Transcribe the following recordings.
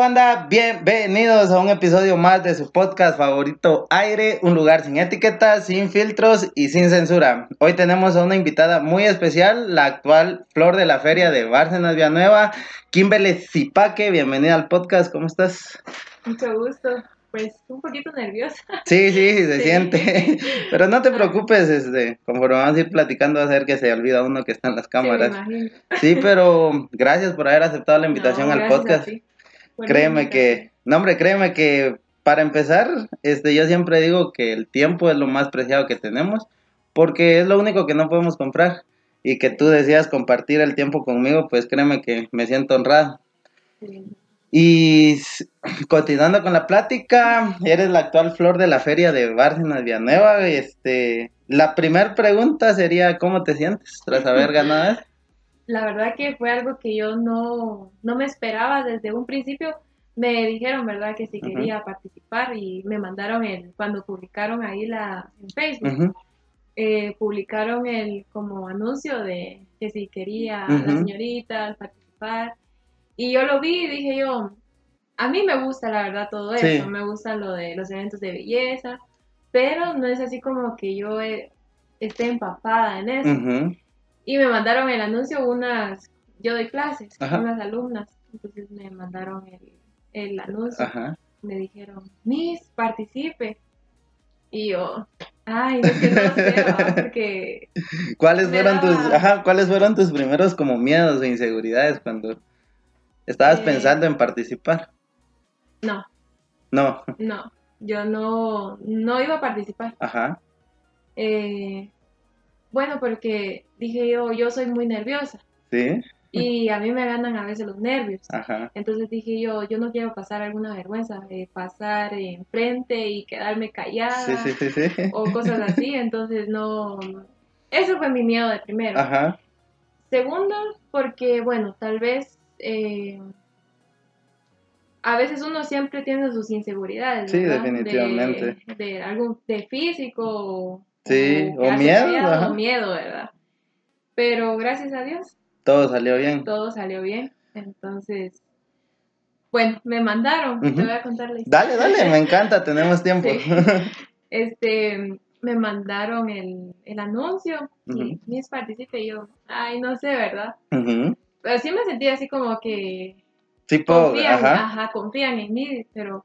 banda? Bienvenidos a un episodio más de su podcast favorito Aire, un lugar sin etiquetas, sin filtros y sin censura. Hoy tenemos a una invitada muy especial, la actual flor de la feria de Bárcenas Villanueva, Kimberly Zipaque. Bienvenida al podcast, ¿cómo estás? Mucho gusto. Pues un poquito nerviosa. Sí, sí, se siente. Pero no te preocupes, este, conforme vamos a ir platicando, va a ser que se olvida uno que está en las cámaras. Sí, Sí, pero gracias por haber aceptado la invitación No, al a podcast. ti. Créeme que, no hombre, créeme que para empezar, este, yo siempre digo que el tiempo es lo más preciado que tenemos, porque es lo único que no podemos comprar. Y que tú decías compartir el tiempo conmigo, pues créeme que me siento honrado. Sí. Y continuando con la plática, eres la actual flor de la feria de Bárcenas Villanueva. Este, la primera pregunta sería, ¿cómo te sientes tras haber ganado? La verdad que fue algo que yo no, no me esperaba desde un principio. Me dijeron, ¿verdad?, que si quería participar y me mandaron el, cuando publicaron ahí la, en Facebook, eh, publicaron el como anuncio de que si quería la señorita participar. Y yo lo vi y dije yo, a mí me gusta la verdad todo eso, me gusta lo de los eventos de belleza, pero no es así como que yo eh, esté empapada en eso. Y me mandaron el anuncio unas, yo doy clases, Ajá. unas alumnas, entonces me mandaron el, el anuncio, Ajá. me dijeron, Miss, participe. Y yo, ay, es que no sé, ¿va? porque ¿Cuáles fueron tus, ajá, cuáles fueron tus primeros como miedos o inseguridades cuando estabas Eh. pensando en participar? no, No, no, yo no, no iba a participar. ajá, Eh, bueno, porque dije yo, yo soy muy nerviosa sí, y a mí me ganan a veces los nervios. ajá, Entonces dije yo, yo no quiero pasar alguna vergüenza, eh, pasar enfrente y quedarme callada sí, sí, sí, sí, o cosas así. Entonces no, eso fue mi miedo de primero. ajá, Segundo, porque bueno, tal vez eh, a veces uno siempre tiene sus inseguridades. Sí, ¿verdad? definitivamente. De, de algo de físico. Sí, o miedo, o miedo, ¿verdad? Pero gracias a Dios todo salió bien. todo salió bien. Entonces, bueno, me mandaron, te voy a contar la historia. Dale, dale, me encanta, tenemos tiempo. Sí. Este, me mandaron el, el anuncio y Ujú. Miss participe y yo, ay, no sé, ¿verdad? Pero sí me sentí así como que Tipo, confían, ajá, ajá, confían en mí, pero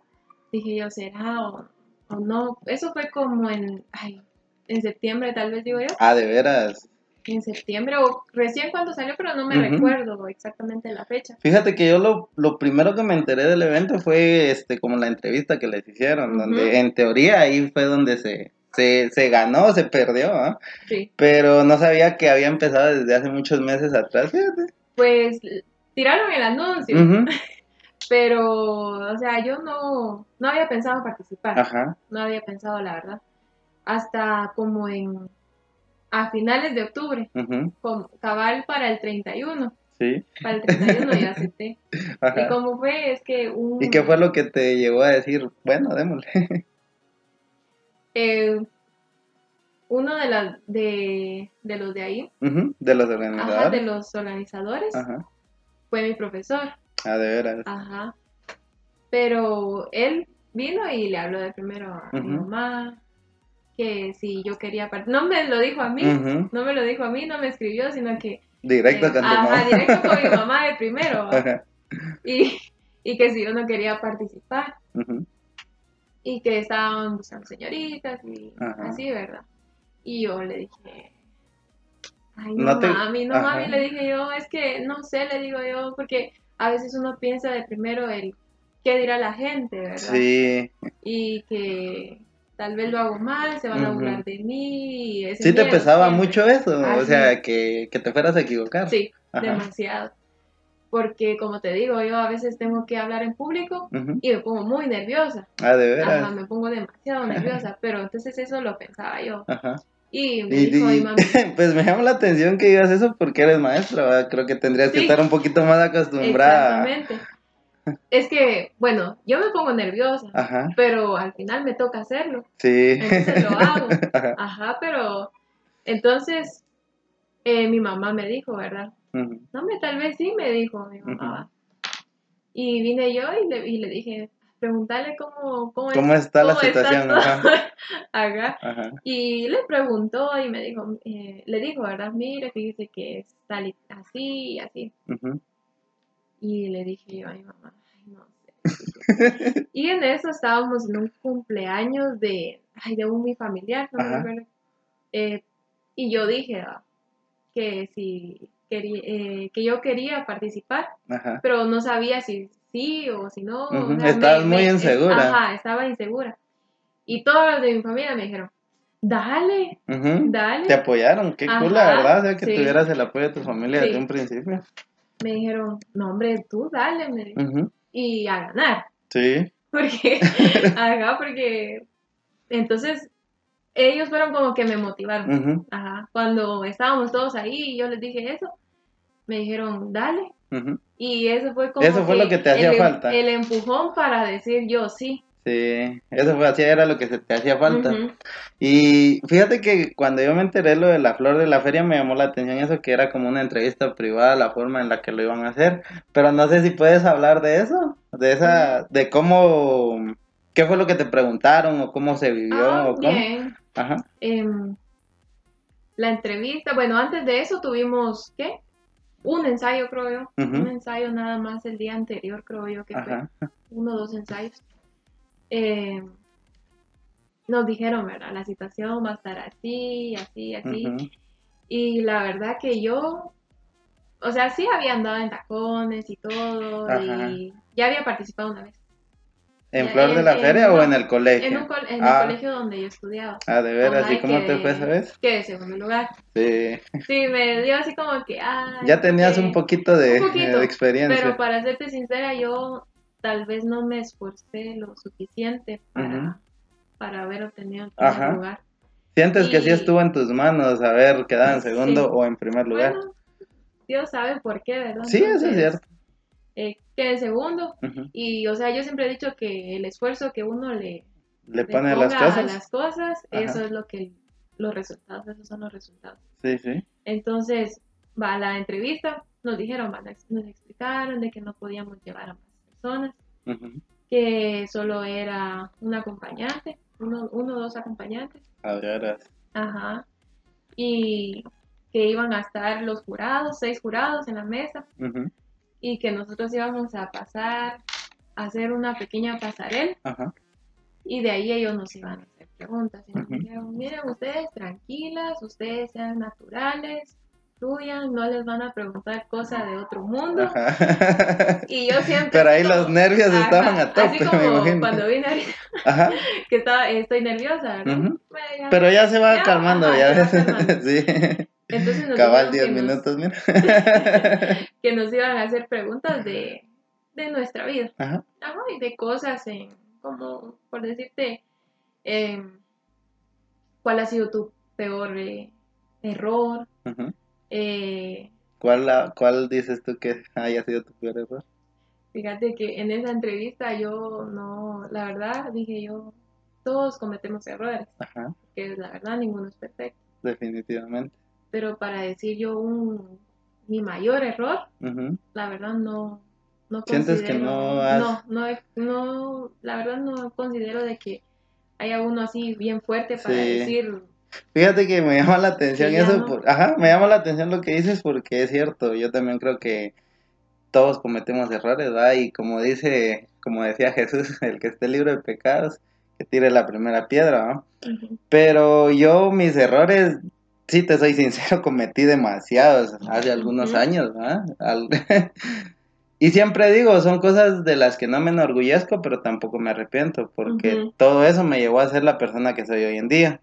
dije yo, ¿será o, o no? Eso fue como en, ay, en septiembre tal vez digo yo, ah, de veras. en septiembre o recién cuando salió, pero no me recuerdo exactamente la fecha. Fíjate que yo lo, lo primero que me enteré del evento fue este como la entrevista que les hicieron, donde en teoría ahí fue donde se, se, se ganó, se perdió, ¿ah? Sí, pero no sabía que había empezado desde hace muchos meses atrás, fíjate. pues tiraron el anuncio, pero, o sea, yo no, no había pensado en participar. Ajá, no había pensado la verdad. Hasta como en a finales de octubre, como cabal para el 31. sí, Para el 31 ya acepté. Y ajá. como fue, es que un... ¿Y qué fue lo que te llegó a decir? Bueno, démosle. eh, uno de, las de, de los de ahí, De los ajá, organizadores. de los organizadores, Ajá. fue mi profesor. Ah, de veras. Ajá. Pero él vino y le habló de primero a mi mamá, que si yo quería No me lo dijo a mí, no me lo dijo a mí, no me escribió, sino que... Directo eh, con tu ajá, mamá. directo con mi mamá de primero. Y, y que si yo no quería participar. Y que estaban buscando señoritas y así, ¿verdad? Y yo le dije... Ay, No no, te- mami, no, mami, le dije yo, es que no sé, le digo yo, porque a veces uno piensa de primero el qué dirá la gente, ¿verdad? Sí, y que tal vez lo hago mal, se van a burlar de mí. y ese sí te pesaba siempre. mucho eso, o sea, que, que te fueras a equivocar. Sí, Ajá. demasiado. Porque como te digo, yo a veces tengo que hablar en público y me pongo muy nerviosa. Ah, de veras. Ajá, me pongo demasiado nerviosa, pero entonces eso lo pensaba yo. Ajá. Y me Y, dijo y- mi mami, pues me llama la atención que digas eso porque eres maestra, ¿verdad? creo que tendrías que estar un poquito más acostumbrada. exactamente. Es que, bueno, yo me pongo nerviosa, Ajá, pero al final me toca hacerlo. sí. Entonces lo hago. Ajá. Ajá, pero entonces eh, mi mamá me dijo, ¿verdad? No, me, tal vez sí, me dijo mi mamá. Y vine yo y le, y le dije, preguntarle cómo, cómo, es- ¿Cómo está la cómo situación? todo". Ajá. Ajá. Ajá. Y le preguntó y me dijo, eh, le dijo, ¿verdad? Mire, fíjese que es tal y así y así. Y le dije yo a mi mamá, ay, no sé. y en eso estábamos en un cumpleaños de, ay, de un mi familiar, no me acuerdo. Eh, y yo dije ah, que si quería, eh, que yo quería participar, Ajá. pero no sabía si sí o si no. o sea, estabas muy insegura. Ajá, estaba insegura. Y todos los de mi familia me dijeron, dale, dale. Te apoyaron, qué cool, la verdad, o sea, que sí. tuvieras el apoyo de tu familia Sí. desde un principio. Me dijeron, no hombre, tú dale, me dijo. Ujú. y a ganar. Sí. Porque, ajá, porque entonces ellos fueron como que me motivaron. Ajá, cuando estábamos todos ahí y yo les dije eso, me dijeron, dale. Y eso fue como Eso fue lo que te hacía el, em- falta. El empujón para decir yo sí. Sí, eso fue así, era lo que se te hacía falta. Y fíjate que cuando yo me enteré lo de la flor de la feria me llamó la atención eso que era como una entrevista privada la forma en la que lo iban a hacer, pero no sé si puedes hablar de eso, de esa, de cómo, qué fue lo que te preguntaron o cómo se vivió Ah, o cómo. bien. Ajá. Em, la entrevista, bueno, antes de eso tuvimos, ¿qué? Un ensayo, creo yo. Un ensayo nada más el día anterior, creo yo que fue. Uno o dos ensayos, eh, nos dijeron, ¿verdad? La situación va a estar así, así, así. Ujú. Y la verdad que yo, o sea, sí había andado en tacones y todo, Ajá. y ya había participado una vez. ¿En Ya, Flor de en- la en- Feria o no, en el colegio? En, un col- en Ah. el colegio donde yo estudiaba. Ah, de veras, ¿y cómo te fue esa vez? Quedé segundo lugar. Sí, Sí, me dio así como que, ah. ya tenías un poquito de, un poquito, de experiencia. Pero para serte sincera, yo tal vez no me esforcé lo suficiente para, para haber obtenido el primer Ajá. lugar. ¿Sientes que sí estuvo en tus manos haber quedado en segundo Sí. o en primer lugar? Bueno, Dios sabe por qué, ¿verdad? sí, eso es cierto. eh, quedé en segundo. Y, o sea, yo siempre he dicho que el esfuerzo que uno le, Le le pone las a las cosas, Ajá. eso es lo que los resultados, esos son los resultados. Sí, sí. Entonces, va a la entrevista, nos dijeron, nos explicaron de que no podíamos llevar a que solo era un acompañante, uno, uno o dos acompañantes, ajá, y que iban a estar los jurados, seis jurados en la mesa, y que nosotros íbamos a pasar a hacer una pequeña pasarela, Ajá. y de ahí ellos nos iban a hacer preguntas, y nos Ujú. dijeron, miren ustedes tranquilas, ustedes sean naturales, fluyan, no les van a preguntar cosas de otro mundo, Ajá. y yo siempre... Pero ahí como- los nervios Ajá, estaban a Así tope, como me imagino. cuando vine ahorita, Ajá. que estaba, estoy nerviosa, ¿verdad? Ujú. Bueno, ya- Pero ya se va Ya, calmando, ajá, ya ves. sí. Entonces Cabal dijeron 10 que nos- minutos, mira. que nos iban a hacer preguntas de, de nuestra vida. Ajá. Ajá, y de cosas en, como, por decirte, em, ¿cuál ha sido tu peor eh, error? Ujú. Eh, ¿Cuál, la- ¿Cuál dices tú que haya sido tu peor error? fíjate que en esa entrevista yo no, la verdad, dije yo, todos cometemos errores, Ajá, que la verdad ninguno es perfecto. definitivamente. Pero para decir yo un mi mayor error, la verdad no no ¿Sientes que considero- no has- no, no, la verdad no considero de que haya uno así bien fuerte para Sí. decir Fíjate que me llama la atención eso, por- ajá, me llama la atención lo que dices porque es cierto, yo también creo que todos cometemos errores, ¿verdad? Y como dice, como decía Jesús, el que esté libre de pecados, que tire la primera piedra, Pero yo mis errores, sí te soy sincero, cometí demasiados hace algunos años, ¿verdad? Al- y siempre digo, son cosas de las que no me enorgullezco, pero tampoco me arrepiento, porque todo eso me llevó a ser la persona que soy hoy en día.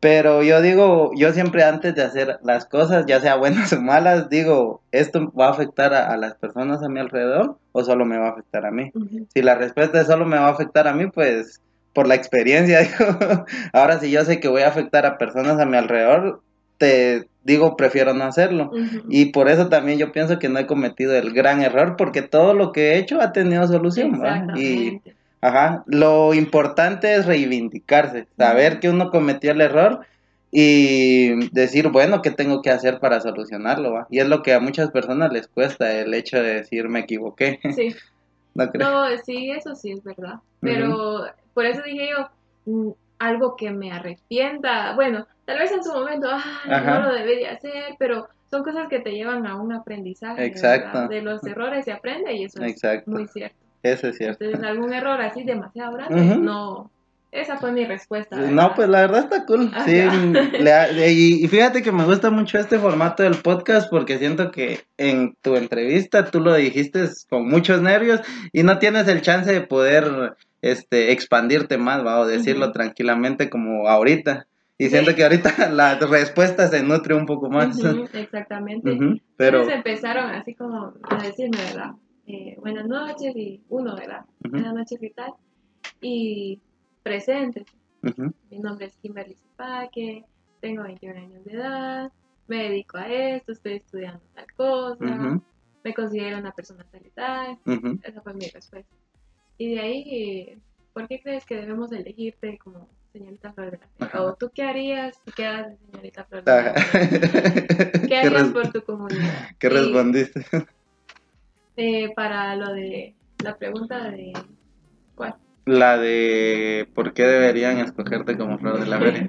Pero yo digo, yo siempre antes de hacer las cosas, ya sea buenas o malas, digo, ¿esto va a afectar a, a las personas a mi alrededor o solo me va a afectar a mí? Si la respuesta es solo me va a afectar a mí, pues por la experiencia, digo, ahora si yo sé que voy a afectar a personas a mi alrededor, te digo, prefiero no hacerlo. Y por eso también yo pienso que no he cometido el gran error, porque todo lo que he hecho ha tenido solución. Y. ajá, lo importante es reivindicarse, saber que uno cometió el error y decir, bueno, ¿qué tengo que hacer para solucionarlo, va? Y es lo que a muchas personas les cuesta, el hecho de decir, me equivoqué, Sí. ¿no crees? No, sí, eso sí es verdad. Pero por eso dije yo, mm, algo que me arrepienta. Bueno, tal vez en su momento, ah, no lo debería hacer, pero son cosas que te llevan a un aprendizaje. Exacto. ¿verdad? De los errores se aprende y eso Exacto. es muy cierto. Eso es cierto. Entonces, algún error así demasiado grande, Ujú. no. Esa fue mi respuesta. No, pues la verdad está cool. Sí, Ajá. le ha- y, y fíjate que me gusta mucho este formato del podcast porque siento que en tu entrevista tú lo dijiste con muchos nervios y no tienes el chance de poder este expandirte más, ¿va? o decirlo tranquilamente como ahorita. Y Sí. siento que ahorita la respuesta se nutre un poco más. Ujú, exactamente. Pero Entonces empezaron así como a decirme, ¿verdad? Eh, buenas noches y uno, ¿verdad? Ujú. Buenas noches y tal. Y presentes. ujú, Mi nombre es Kimberly Zipaque, tengo 21 años de edad, me dedico a esto, estoy estudiando tal cosa, ujú, me considero una persona tal y tal. Esa fue mi respuesta. Y de ahí, ¿por qué crees que debemos elegirte como señorita Flor de la Fe? ¿O tú qué harías si quedas de señorita Flor de la. Fe? ¿Qué ¿Qué, harías res- por tu comunidad? qué Y, respondiste? Eh, para lo de la pregunta de ¿cuál? La de por qué deberían escogerte como flor de la feria.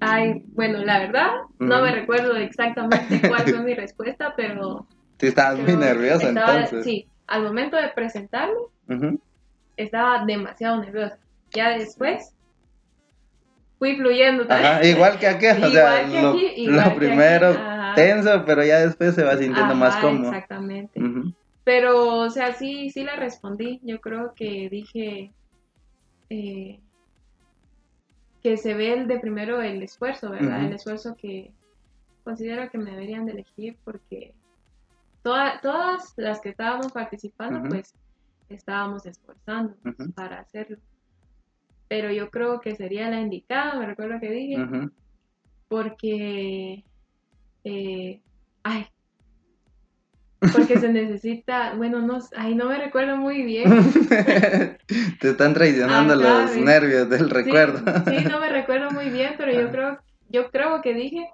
Ay, bueno, la verdad, no me recuerdo exactamente cuál fue mi respuesta, pero... Sí, estabas muy nerviosa estaba- entonces. Sí, al momento de presentarme estaba demasiado nerviosa. Ya después fui fluyendo. Ajá, igual que aquí, o sea, que lo, aquí, primero aquí, tenso, pero ya después se va sintiendo más cómodo. Exactamente. Pero, o sea, sí, sí la respondí. Yo creo que dije eh, que se ve el de primero el esfuerzo, ¿verdad? El esfuerzo que considero que me deberían de elegir porque toda- todas las que estábamos participando, pues estábamos esforzando para hacerlo. Pero yo creo que sería la indicada, me recuerdo que dije, porque, eh, ay, porque se necesita, bueno, no, ay, no me recuerdo muy bien. Te están traicionando los ¿ves? nervios del recuerdo. Sí, sí, no me recuerdo muy bien, pero yo creo, yo creo que dije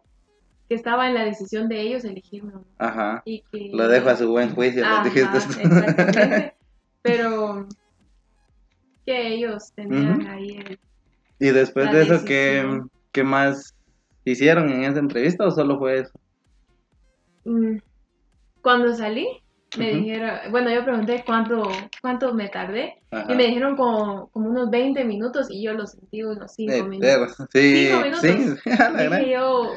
que estaba en la decisión de ellos elegirme o no. Ajá. Y que, Lo dejo a su buen juicio, Ajá, dijiste. exactamente. Pero que ellos tenían ahí el, y después de eso, ¿qué. ¿qué más hicieron en esa entrevista o solo fue eso? Mm, Cuando salí, me dijeron, bueno, yo pregunté cuánto, cuánto me tardé Ajá. y me dijeron como, como unos 20 minutos y yo lo sentí unos 5 Eh, minutos. Sí, Cinco minutos. sí, a la gran- Dije yo,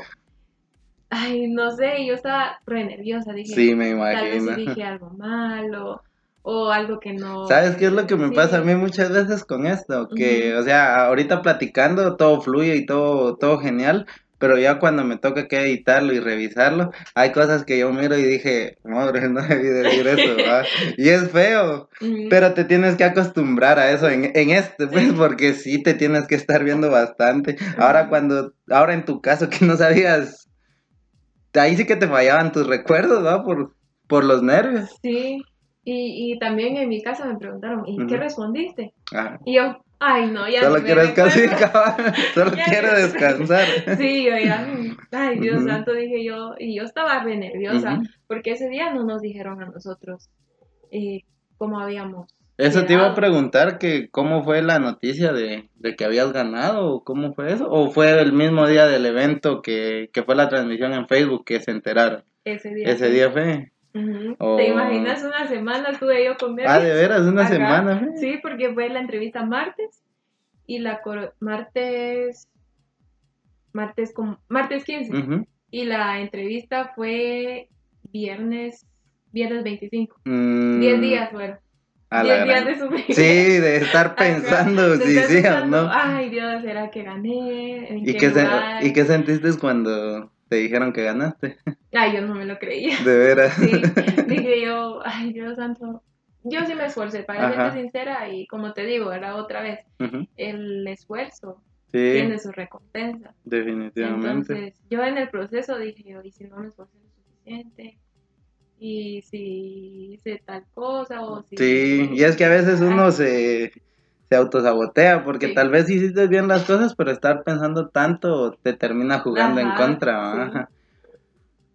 ay, no sé, yo estaba re nerviosa, dije, sí, me tal vez imagino. dije algo malo o algo que no. ¿Sabes qué es lo que me Sí. pasa a mí muchas veces con esto? Que, o sea, ahorita platicando todo fluye y todo, todo genial, pero ya cuando me toca que editarlo y revisarlo, hay cosas que yo miro y dije, madre, no debí decir eso, ¿va? Y es feo, pero te tienes que acostumbrar a eso en, en este, pues, porque sí te tienes que estar viendo bastante. Ahora cuando, ahora en tu caso que no sabías, ahí sí que te fallaban tus recuerdos, ¿va? Por, por los nervios. Sí, Y, y también en mi casa me preguntaron, ¿y qué Ujú. respondiste? Ah, Y yo, ay, no, ya solo quiero recuerdo". descansar, solo quiero descansar. Sí, yo ya, ay, Dios Ujú. santo, dije yo, y yo estaba re nerviosa, porque ese día no nos dijeron a nosotros eh, cómo habíamos. Eso te iba a preguntar que cómo fue la noticia de, de que habías ganado cómo fue eso o fue el mismo día del evento que, que fue la transmisión en Facebook que se enteraron. Ese día. Ese día fue. Oh. ¿Te imaginas? Una semana estuve yo con Ah, de veras, una semana fue. Sí, porque fue la entrevista martes y la martes martes como martes 15 Ujú. y la entrevista fue viernes viernes 25. Mm, 10 días fueron. a la 10 días de sufrir. Sí, de estar pensando si sí o no. Ay, Dios, ¿será que gané? ¿En ¿Y qué qué, se- lugar? ¿Y qué sentiste cuando te dijeron que ganaste? Ay, yo no me lo creía. De veras. Sí, dije yo, ay, Dios santo. Yo sí me esforcé, para Ajá. serte sincera, y como te digo, era otra vez, Ujú. el esfuerzo Sí, tiene su recompensa. definitivamente. Entonces, yo en el proceso dije, yo, y si no me esforcé lo suficiente, y si hice tal cosa, o si... Sí, y es que a veces uno se, se autosabotea porque Sí. tal vez hiciste bien las cosas, pero estar pensando tanto te termina jugando en contra. sí.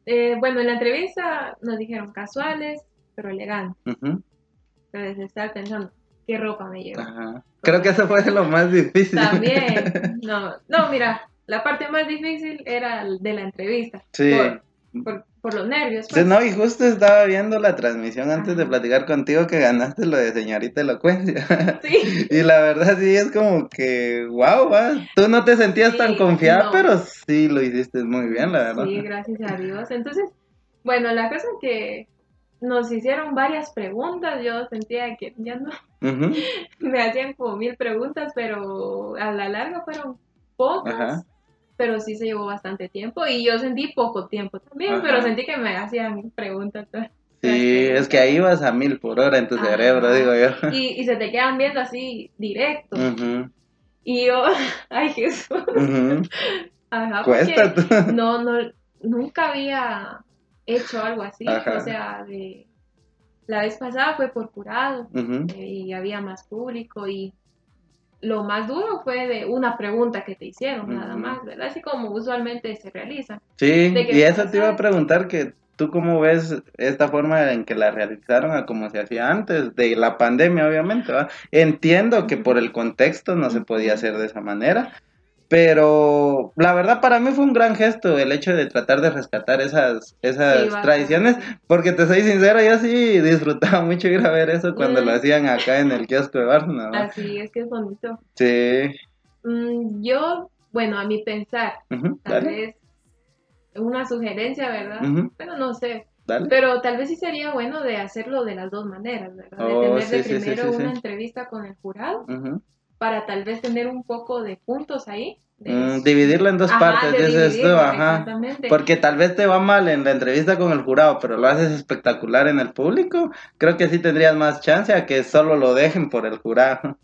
eh, bueno, en la entrevista nos dijeron casuales, pero elegantes. Entonces, estaba pensando, ¿qué ropa me llevo? ajá. Creo que eso fue lo más difícil. También, no, no, mira, la parte más difícil era de la entrevista. Sí. Por, por, por los nervios. Pues. no, y justo estaba viendo la transmisión antes de platicar contigo que ganaste lo de señorita elocuencia. Sí. Y la verdad sí es como que, wow, tú no te sentías tan confiada, no. pero sí lo hiciste muy bien, la verdad. Sí, gracias a Dios. Entonces, bueno, la cosa es que nos hicieron varias preguntas. Yo sentía que ya no me hacían como mil preguntas, pero a la larga fueron pocas. Ajá. Pero sí se llevó bastante tiempo y yo sentí poco tiempo también, Ajá. pero sentí que me hacían preguntas. Sí, es que ahí vas a mil por hora en tu Ajá. cerebro, digo yo. Y, y se te quedan viendo así directo. Y yo, ay Jesús. Ajá, Cuesta no, no, nunca había hecho algo así. Ajá. O sea, de la vez pasada fue por jurado Ujú. eh, y había más público y lo más duro fue de una pregunta que te hicieron, nada más, ¿verdad? Así como usualmente se realiza. Sí, y eso te iba a preguntar que tú cómo ves esta forma en que la realizaron a como se hacía antes, de la pandemia obviamente, ¿va? Entiendo que por el contexto no se podía hacer de esa manera, pero la verdad para mí fue un gran gesto el hecho de tratar de rescatar esas, esas Sí, tradiciones, porque te soy sincero, yo sí disfrutaba mucho ir a ver eso cuando Mm. lo hacían acá en el kiosco de Barna, ¿va? Así es que es bonito. Sí, Mm, yo, bueno, a mi pensar, tal dale, vez una sugerencia, ¿verdad? Ujú. Bueno, no sé, dale. Pero tal vez sí sería bueno de hacerlo de las dos maneras, ¿verdad? De Oh, tener de sí, primero sí, una entrevista con el jurado. Para tal vez tener un poco de puntos ahí. de- Mm, dividirlo en dos Ajá, partes, de dices tú, ajá. Porque tal vez te va mal en la entrevista con el jurado, pero lo haces espectacular en el público. Creo que sí tendrías más chance a que solo lo dejen por el jurado.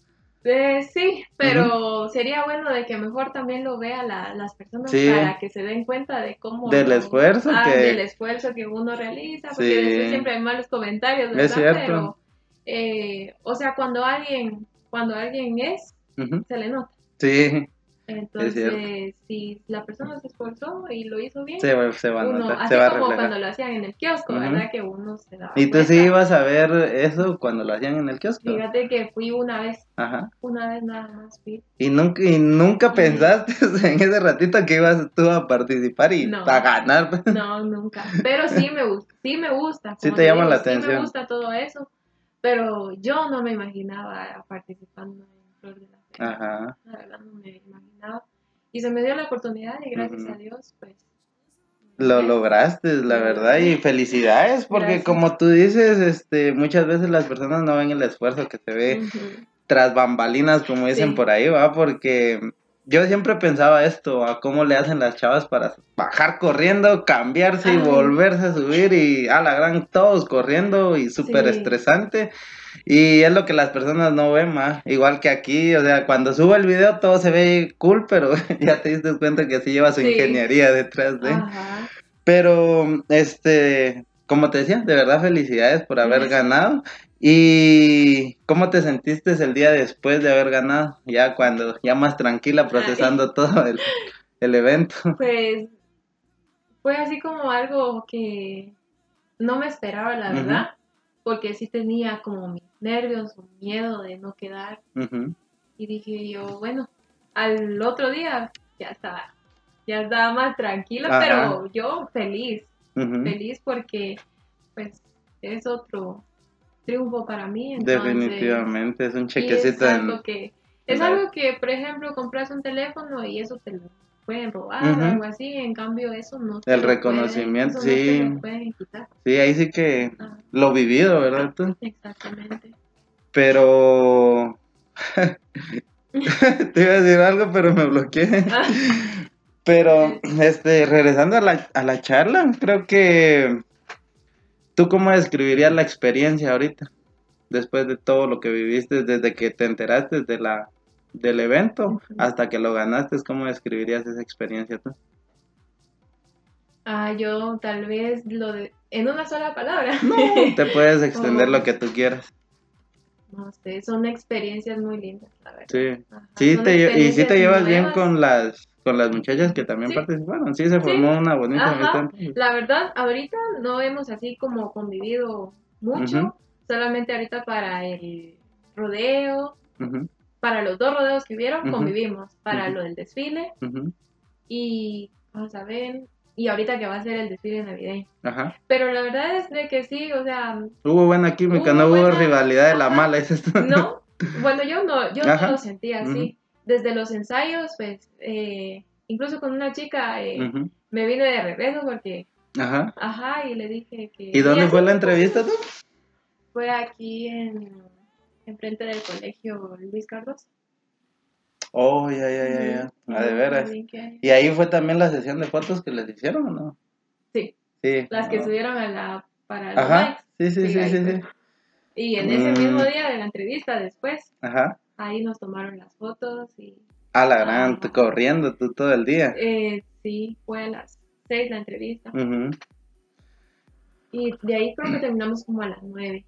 Eh, sí, pero sería bueno de que mejor también lo vean la- las personas Sí. para que se den cuenta de cómo... Del esfuerzo Ah, que- del esfuerzo que uno realiza, porque Sí. siempre hay malos comentarios, ¿verdad? Es cierto. Pero, eh, o sea, cuando alguien, cuando alguien es, se le nota. Sí, Entonces, si la persona se esforzó y lo hizo bien, se va, se va a uno, notar, así se va como cuando lo hacían en el kiosco. ¿verdad? Que uno se daba ¿Y tú sí ibas a ver eso cuando lo hacían en el kiosco? Fíjate que fui una vez, Ajá. una vez nada más fui. Y nunca, y nunca pensaste en ese ratito que ibas tú a participar y No. a ganar. No, nunca. Pero sí me gusta, sí me gusta. Sí te llama la Sí me atención. gusta todo eso, pero yo no me imaginaba participando en Flor de la Fe. Ajá. La verdad no me imaginaba. Y se me dio la oportunidad y gracias a Dios, pues... Lo lograste, la verdad, y felicidades, porque Gracias. como tú dices, este, muchas veces las personas no ven el esfuerzo que se ve tras bambalinas, como dicen Sí. por ahí, va, porque yo siempre pensaba esto, a cómo le hacen las chavas para bajar corriendo, cambiarse y volverse a subir y a la gran todos corriendo y súper Sí. estresante. Y es lo que las personas no ven, ma. igual que aquí, o sea, cuando subo el video todo se ve cool, pero ya te diste cuenta que sí lleva su Sí. ingeniería detrás de... Ajá. Pero, este, como te decía, de verdad felicidades por haber ganado. ¿Y cómo te sentiste el día después de haber ganado? Ya cuando, ya más tranquila, procesando todo el, el evento. Pues fue así como algo que no me esperaba, la verdad, porque sí tenía como mis nervios o miedo de no quedar. Y dije yo, bueno, al otro día ya estaba, ya estaba más tranquila, Ajá. pero yo feliz, feliz porque pues es otro triunfo para mí. entonces- Definitivamente, es un chequecito es en... algo que es algo que por ejemplo compras un teléfono y eso te lo pueden robar o algo así en cambio eso no te El lo reconocimiento, pueden, no sí. te lo pueden quitar Sí, ahí sí que Ah, lo vivido, ¿verdad tú? exactamente Pero... Te iba a decir algo, pero me bloqueé. Pero, este, regresando a la, a la charla, creo que... ¿Tú cómo describirías la experiencia ahorita? Después de todo lo que viviste, desde que te enteraste de la, del evento hasta que lo ganaste, ¿cómo describirías esa experiencia tú? ah, yo tal vez lo de en una sola palabra No, te puedes extender lo que tú quieras. no sé son experiencias muy lindas la verdad Sí. Ajá, Sí, te, y sí te llevas bien con las con las muchachas que también Sí. participaron. Sí, se formó una bonita amistad. La verdad, ahorita no hemos así como convivido mucho, solamente ahorita para el rodeo, para los dos rodeos que hubieron, convivimos, para lo del desfile y vamos a ver, y ahorita que va a ser el desfile navideño. Ajá. Pero la verdad es de que sí, o sea, Hubo buena química, Hubo no hubo buena- rivalidad de la mala, dices tú. no, bueno, yo no, yo no lo sentía así. Desde los ensayos, pues, eh, incluso con una chica eh, me vine de regreso porque, Ajá. ajá, y le dije que... ¿Y dónde fue la entrevista tú? Fue aquí en enfrente del colegio Luis Carlos. Oh, ya, ya, ya. Ah, de veras. ¿Y ahí fue también la sesión de fotos que les hicieron o no? Sí, Sí. las que Ah. subieron a la para Ajá. Sí, sí, Sí, sí, sí. Y en ese Mm. mismo día de la entrevista después, Ajá. Ahí nos tomaron las fotos y A la gran, Ah. corriendo tú todo el día. eh, sí, fue a las seis la entrevista. Y de ahí creo que terminamos como a las nueve.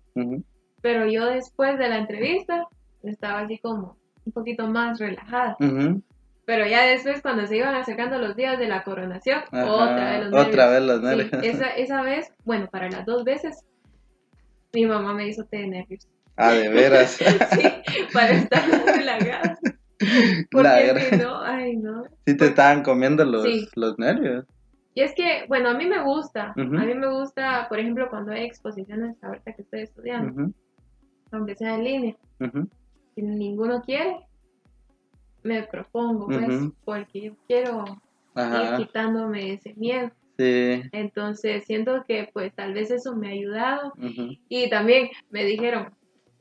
Pero yo después de la entrevista estaba así como un poquito más relajada. Pero ya después, cuando se iban acercando los días de la coronación, Ajá, otra vez los nervios. Otra vez los Sí, nervios. esa, esa vez, bueno, para las dos veces, mi mamá me hizo té de nervios. Ah, de veras. Sí, para estar relajada. Porque si no, ay no. Sí te estaban comiendo los, Sí. los nervios. Y es que, bueno, a mí me gusta. A mí me gusta, por ejemplo, cuando hay exposiciones ahorita que estoy estudiando, aunque sea en línea, si ninguno quiere, me propongo, pues, porque yo quiero ir quitándome ese miedo. Sí. Entonces siento que pues tal vez eso me ha ayudado y también me dijeron,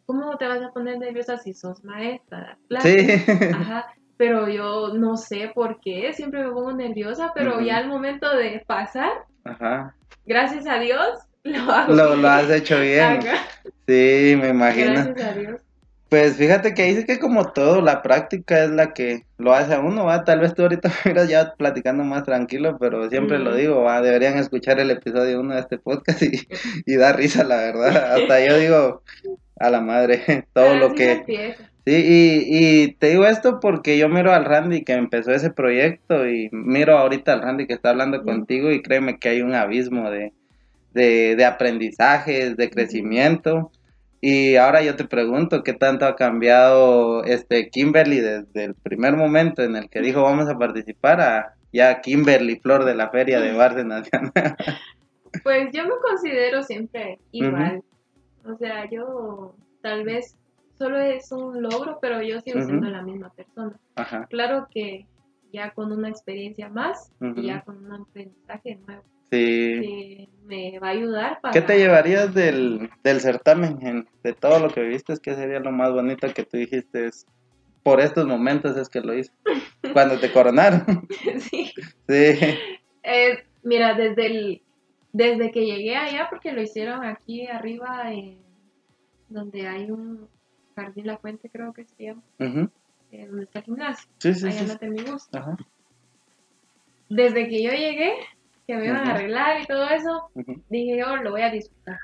¿cómo te vas a poner nerviosa si sos maestra? clase?" Sí. Ajá, pero yo no sé por qué, siempre me pongo nerviosa, pero ya al momento de pasar, Ajá. gracias a Dios, lo hago. Lo, bien. lo has hecho bien. Ajá, Sí, me imagino. Gracias a Dios. Pues fíjate que dice que como todo, la práctica es la que lo hace a uno, ¿va? Tal vez tú ahorita me miras ya platicando más tranquilo, pero siempre lo Ujú. digo, ¿va? Deberían escuchar el episodio 1 de este podcast y, y da risa, la verdad. Hasta yo digo, a la madre, todo Pero lo que... Sí, y, y te digo esto porque yo miro al Randy que empezó ese proyecto y miro ahorita al Randy que está hablando contigo y créeme que hay un abismo de, de, de aprendizajes, de crecimiento. Y ahora yo te pregunto, ¿qué tanto ha cambiado este Kimberly desde el primer momento en el que dijo vamos a participar a ya Kimberly Flor de la Feria de Nacional? Pues yo me considero siempre igual. O sea, yo tal vez solo es un logro, pero yo sigo siendo la misma persona. Ajá. Claro que ya con una experiencia más y ya con un aprendizaje nuevo Sí. que me va a ayudar para... ¿Qué te llevarías del, del certamen? en- de todo lo que viviste, ¿qué sería lo más bonito que tú dijiste? es, por estos momentos es que lo hice. Cuando te coronaron. sí. Sí. Eh, mira, desde el desde que llegué allá, porque lo hicieron aquí arriba, en, donde hay un jardín La Fuente, creo que se llama, Ujú. eh, donde está el gimnasio, Sí, sí, allá sí. Temigús. Ajá. Desde que yo llegué, que me iban a arreglar y todo eso, dije yo lo voy a disfrutar.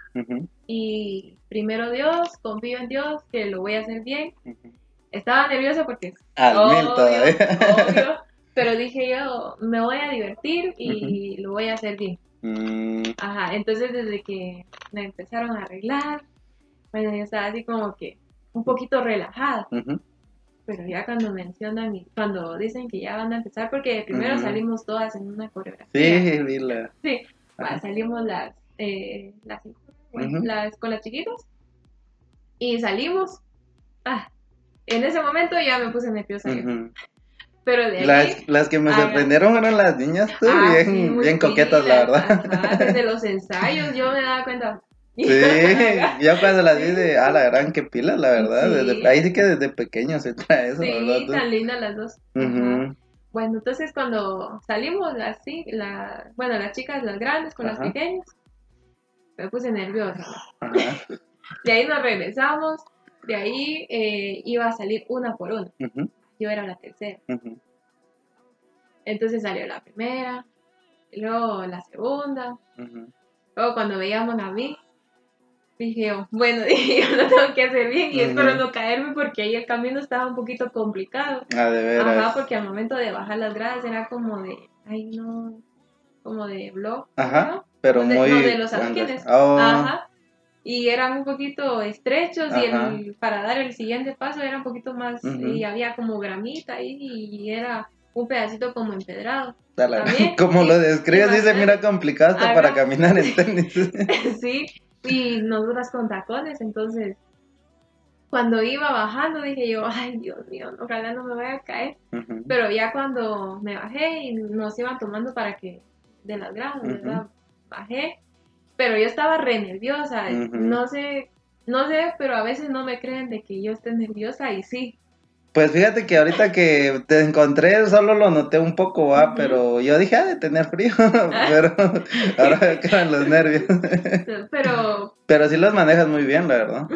Y primero Dios, confío en Dios, que lo voy a hacer bien. Estaba nerviosa porque Al obvio, todavía. obvio, pero dije yo, me voy a divertir y lo voy a hacer bien. Mm, Ajá, entonces desde que me empezaron a arreglar, bueno, yo estaba así como que un poquito relajada, pero ya cuando mencionan, y cuando dicen que ya van a empezar, porque primero Ujú. salimos todas en una coreografía. Sí, vi la. Sí, salimos las, eh, las, Ujú. las- con las chiquitas y salimos. Ah, en ese momento ya me puse nerviosa, yo. Ujú. pero de ahí... Las, las que me sorprendieron fueron las niñas, tú, ah, bien, sí, bien coquetas, la verdad. ajá, desde los ensayos yo me daba cuenta. Sí, yo cuando las vi de, ah, la gran que pilas, la verdad. Sí. Desde, ahí sí que desde pequeño se trae eso, Sí, ¿verdad? tan lindas las dos. Ujú, Bueno, entonces cuando salimos así, la, bueno, las chicas, las grandes con las pequeñas, me puse nerviosa. ajá, De ahí nos regresamos, de ahí eh, iba a salir una por una. Yo era la tercera. Entonces salió la primera, luego la segunda. Luego cuando veíamos a mí, dije bueno, dije yo lo tengo que hacer bien y espero Ujú. no caerme porque ahí el camino estaba un poquito complicado. Ah, de veras. Ajá, porque al momento de bajar las gradas era como de, ay no, como de blog. Ajá, ¿no? pero de, muy. no, de los adoquines. Oh, Ajá. Y eran un poquito estrechos y el, para dar el siguiente paso era un poquito más, y había como gramita ahí y era un pedacito como empedrado. también, Como sí, lo describes, se mira complicado hasta Ajá. para caminar en tenis. sí, y nosotras con tacones, entonces cuando iba bajando dije yo, ay Dios mío, ojalá no me vaya a caer. Pero ya cuando me bajé y nos iban tomando para que de las gradas. Bajé, pero yo estaba re nerviosa, no sé, no sé, pero a veces no me creen de que yo esté nerviosa y sí. Pues fíjate que ahorita que te encontré solo lo noté un poco, va, pero yo dije, ah, de tener frío, pero ahora me quedan los nervios. Pero pero sí los manejas muy bien, la verdad.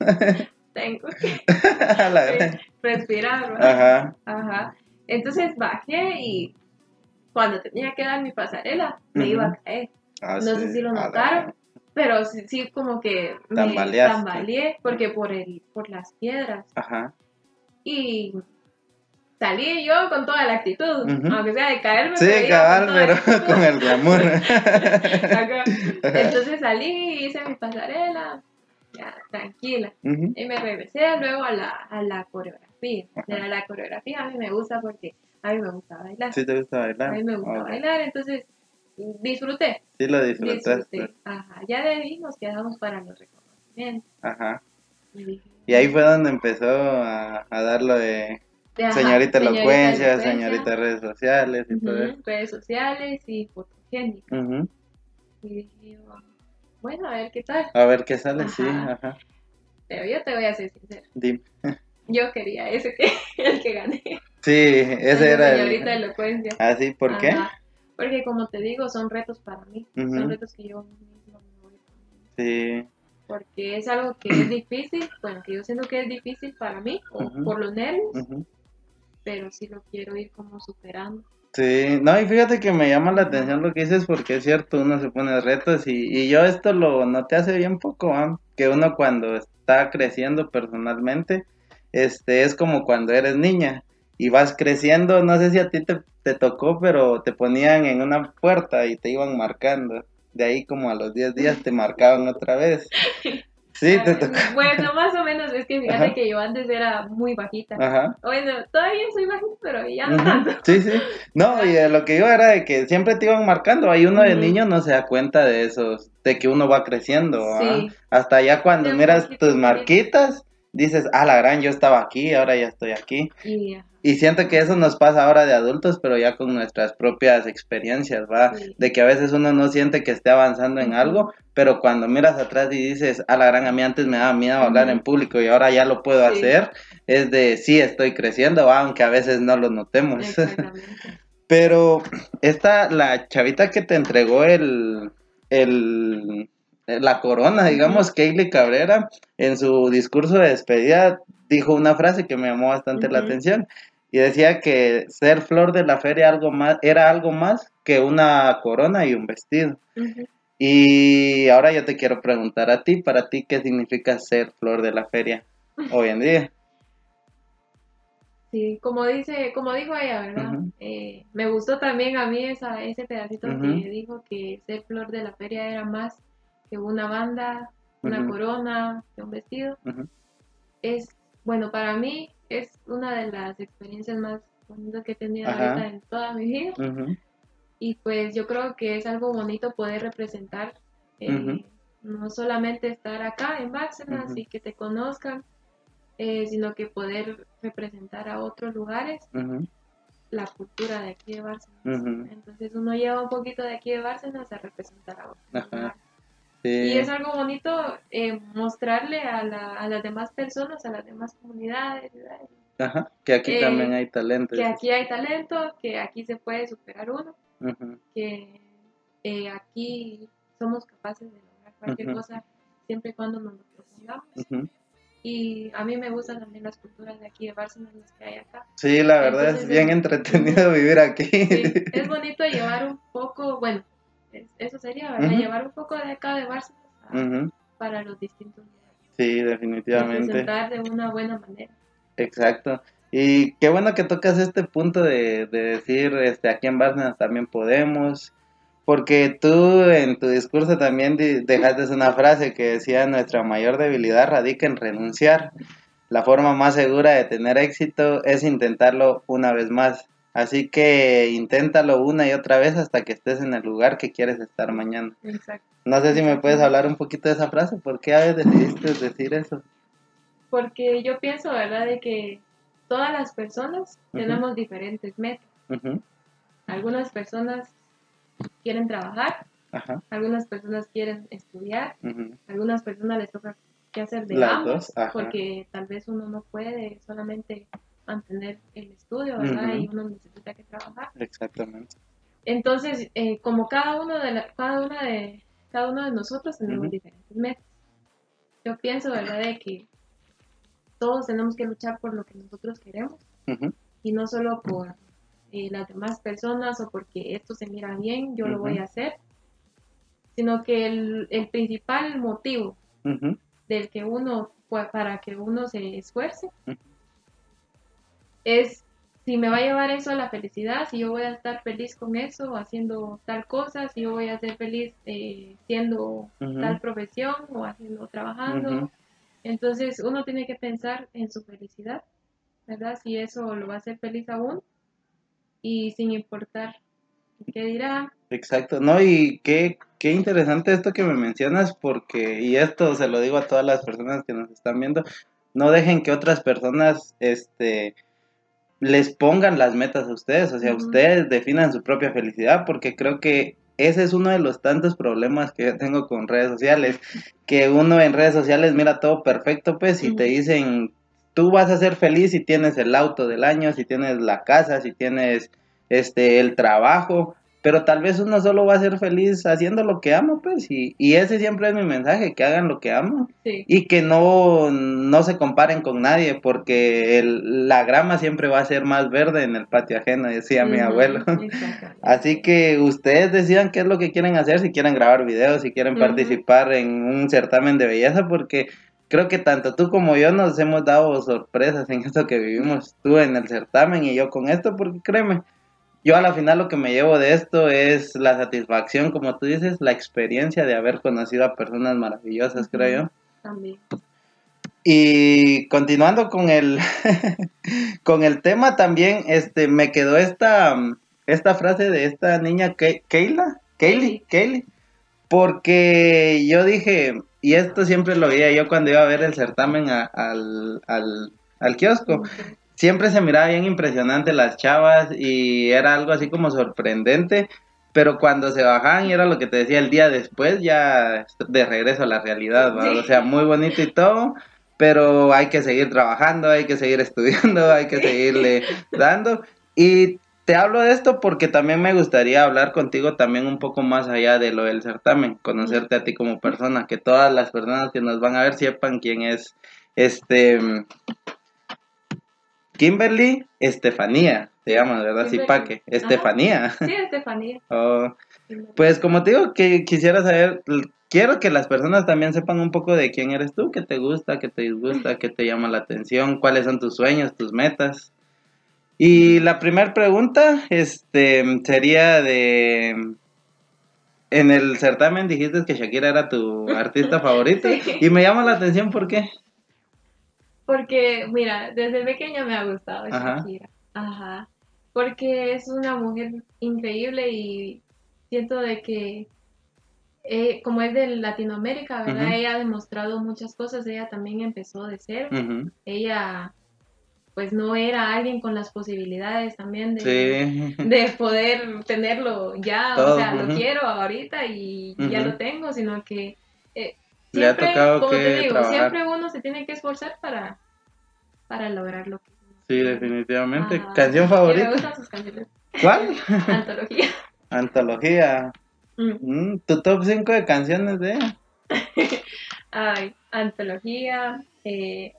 tengo que La respirar, ¿verdad? Ajá. Ajá. Entonces bajé y cuando tenía que dar mi pasarela me iba a caer. Ah, No sé si lo notaron, pero sí, sí como que me tambaleé porque por el, por las piedras. Ajá. Y salí yo con toda la actitud, aunque sea de caerme. Sí, pero cabal, pero con el glamour. Entonces salí, hice mi pasarela, ya, tranquila. Y me regresé luego a la, a la coreografía. De la, la coreografía a mí me gusta porque a mí me gusta bailar. ¿Sí te gusta bailar? A mí me gusta bailar, entonces disfruté, Sí lo disfrutaste. disfruté. Ajá. Ya de ahí nos quedamos para los reconocimientos. Ajá. Y, dije, Y ahí fue donde empezó a, a dar lo de ajá, señorita elocuencia, elocuencia, señorita redes sociales y todo ujú, eso. redes sociales y fotogénica. Ujú. Y dije bueno, a ver qué tal. A ver qué sale, sí, Ajá. ajá. Pero yo te voy a ser sincera. Dime. Yo quería ese que el que gané. Sí, ese El era Señorita el... elocuencia. ¿Ah, sí? ¿Por qué? Ajá. Porque como te digo, son retos para mí. Ujú. Son retos que yo misma me voy poniendo. Sí. Porque es algo que es difícil, bueno, que yo siento que es difícil para mí, por los nervios, pero sí lo quiero ir como superando. Sí, no, y fíjate que me llama la atención lo que dices porque es cierto, uno se pone retos y, y yo esto lo noté hace bien poco, ¿ah? que uno cuando está creciendo personalmente, este, es como cuando eres niña y vas creciendo, no sé si a ti te, te tocó, pero te ponían en una puerta y te iban marcando, de ahí como a los 10 días te marcaban otra vez. Sí, te Ah, tocó. Bueno, más o menos, es que fíjate Ajá. que yo antes era muy bajita. Ajá. Bueno, todavía soy bajita, pero ya no tanto. Sí, sí. No, y eh, lo que iba era de que siempre te iban marcando. Ahí uno de niño no se da cuenta de esos, de que uno va creciendo. ¿ah? Sí. Hasta ya cuando miras tus marquitas, dices, ah, la gran, yo estaba aquí, ahora ya estoy aquí. Y siento que eso nos pasa ahora de adultos, pero ya con nuestras propias experiencias, ¿va? Sí. De que a veces uno no siente que esté avanzando en algo, pero cuando miras atrás y dices, ah, la gran, a mí antes me daba miedo hablar en público y ahora ya lo puedo Sí. hacer, es de, sí, estoy creciendo, ¿va? aunque a veces no lo notemos. Pero esta, la chavita que te entregó el, el, la corona, digamos, Kaylee Cabrera, en su discurso de despedida, dijo una frase que me llamó bastante la atención, y decía que ser flor de la feria algo más, era algo más que una corona y un vestido. Y ahora yo te quiero preguntar a ti, para ti, ¿qué significa ser flor de la feria hoy en día? Sí, como dice, como dijo ella, ¿verdad? Eh, me gustó también a mí esa, ese pedacito Ujú. que dijo que ser flor de la feria era más que una banda, una corona, que un vestido. Es, bueno, para mí es una de las experiencias más bonitas que he tenido Ajá. ahorita en toda mi vida. Y pues yo creo que es algo bonito poder representar, eh, no solamente estar acá en Bárcenas y que te conozcan, eh, sino que poder representar a otros lugares la cultura de aquí de Bárcenas. Entonces uno lleva un poquito de aquí de Bárcenas a representar a otros lugares. Sí. Y es algo bonito eh, mostrarle a, la- a las demás personas, a las demás comunidades, ¿verdad? Ajá, que aquí eh, también hay talento. que aquí hay talento, que aquí se puede superar uno. Ujú, que eh, aquí somos capaces de lograr cualquier Ujú. cosa siempre y cuando nos lo propongamos. ujú. Y a mí me gustan también las culturas de aquí de Bárcenas, las que hay acá. Sí, la verdad es Entonces, bien es- entretenido vivir aquí. Sí, es bonito llevar un poco, bueno, es- eso sería, ¿verdad? Llevar un poco de acá de Bárcenas a- Ujú, para los distintos lugares. Sí, definitivamente. Representar de una buena manera. Exacto. Y qué bueno que tocas este punto de, de decir, este, aquí en Bárcenas también podemos, porque tú en tu discurso también dejaste una frase que decía, nuestra mayor debilidad radica en renunciar. La forma más segura de tener éxito es intentarlo una vez más. Así que inténtalo una y otra vez hasta que estés en el lugar que quieres estar mañana. Exacto. No sé si me puedes hablar un poquito de esa frase, ¿por qué decidiste decir eso? Porque yo pienso, ¿verdad?, de que todas las personas tenemos diferentes metas. Ujú, Algunas personas quieren trabajar, Ajá. algunas personas quieren estudiar, ujú, algunas personas les toca que hacer de Las ambos, dos, porque tal vez uno no puede solamente mantener el estudio, ¿verdad? Y uno necesita que trabajar. Exactamente. Entonces, eh, como cada uno de la- cada una de cada uno de nosotros tenemos diferentes metas. Yo pienso, ¿verdad?, de que todos tenemos que luchar por lo que nosotros queremos y no solo por eh, las demás personas o porque esto se mira bien, yo lo voy a hacer, sino que el, el principal motivo del que uno, pues, para que uno se esfuerce. Es si me va a llevar eso a la felicidad, si yo voy a estar feliz con eso, haciendo tal cosa, si yo voy a ser feliz eh, siendo tal profesión o haciendo, trabajando. Entonces uno tiene que pensar en su felicidad, ¿verdad? Si eso lo va a hacer feliz a uno y sin importar qué dirá. Exacto, no, y qué, qué interesante esto que me mencionas, porque, y esto se lo digo a todas las personas que nos están viendo, no dejen que otras personas, este, les pongan las metas a ustedes, o sea, ustedes definan su propia felicidad, porque creo que ese es uno de los tantos problemas que yo tengo con redes sociales, que uno en redes sociales mira todo perfecto, pues, y te dicen, tú vas a ser feliz si tienes el auto del año, si tienes la casa, si tienes, este, el trabajo, pero tal vez uno solo va a ser feliz haciendo lo que ama, pues, y, y ese siempre es mi mensaje, que hagan lo que aman Sí, y que no, no se comparen con nadie, porque el- la grama siempre va a ser más verde en el patio ajeno, decía mi abuelo. Así que ustedes decidan qué es lo que quieren hacer, si quieren grabar videos, si quieren participar en un certamen de belleza, porque creo que tanto tú como yo nos hemos dado sorpresas en esto que vivimos, tú en el certamen y yo con esto, porque créeme, yo a la final lo que me llevo de esto es la satisfacción, como tú dices, la experiencia de haber conocido a personas maravillosas, creo yo. También. Y continuando con el con el tema también, este me quedó esta esta frase de esta niña Ke- Keila, Kaylee, Kaylee, porque yo dije, y esto siempre lo veía yo cuando iba a ver el certamen a- al, al, al kiosco, siempre se miraba bien impresionante las chavas y era algo así como sorprendente, pero cuando se bajaban y era lo que te decía el día después, ya de regreso a la realidad. Sí. o sea, muy bonito y todo, pero hay que seguir trabajando, hay que seguir estudiando, hay que seguirle dando. Y te hablo de esto porque también me gustaría hablar contigo también un poco más allá de lo del certamen, conocerte a ti como persona, que todas las personas que nos van a ver sepan quién es este Kimberly Estefanía, te llamas, ¿verdad? Sí. Paque. Ajá. Estefanía. Sí, Estefanía. Oh, Pues como te digo, que quisiera saber, quiero que las personas también sepan un poco de quién eres tú, qué te gusta, qué te disgusta, qué te llama la atención, cuáles son tus sueños, tus metas. Y la primera pregunta, este, sería de, en el certamen dijiste que Shakira era tu artista favorito Sí. y me llama la atención, ¿por qué? Porque, mira, desde pequeña me ha gustado Ajá. Shakira. Ajá. Porque es una mujer increíble y siento de que, eh, como es de Latinoamérica, ¿verdad? Ella ha demostrado muchas cosas. Ella también empezó de cero. Ella, pues, no era alguien con las posibilidades también de, Sí. de poder tenerlo ya, Todo, o sea, lo quiero ahorita y ya lo tengo, sino que eh, Le ha siempre, tocado como que te digo, trabajar. siempre uno se tiene que esforzar para, para lograr lo que Sí, definitivamente. Ajá. ¿Canción Y Me favorita? gustan sus canciones. ¿Cuál? Antología. Antología. Mm. Mm, tu top 5 de canciones de. Ay, antología. Eh,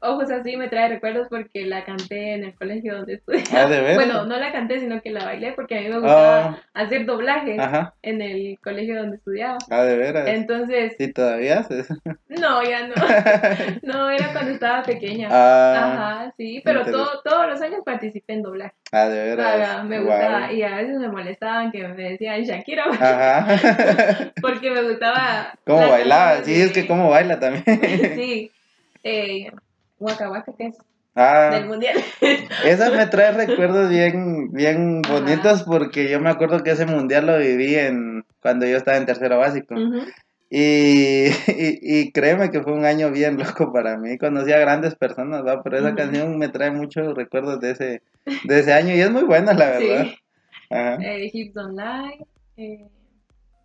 Ojos así me trae recuerdos porque la canté en el colegio donde estudié. Ah, ¿de veras? Bueno, no la canté, sino que la bailé porque a mí me gustaba Ah. hacer doblaje Ajá. en el colegio donde estudiaba. Ah, de veras. Entonces, Sí, todavía haces. no, ya no. No, era cuando estaba pequeña. ah, Ajá, sí, pero todo, todos los años participé en doblaje. ah, de veras. Ajá, me gustaba. Y a veces me molestaban que me decían Shakira Ajá. porque me gustaba. ¿Cómo la bailaba? Sí, es que cómo baila también. Sí. Eh, Waka Waka, que es del Ah, mundial. esa me trae recuerdos bien, bien Ajá. bonitos porque yo me acuerdo que ese mundial lo viví en cuando yo estaba en tercero básico. Y, y, y créeme que fue un año bien loco para mí. Conocí a grandes personas, ¿va? Pero esa canción me trae muchos recuerdos de ese, de ese año y es muy buena, la verdad. Sí. Ajá. Eh, Hips Online. eh,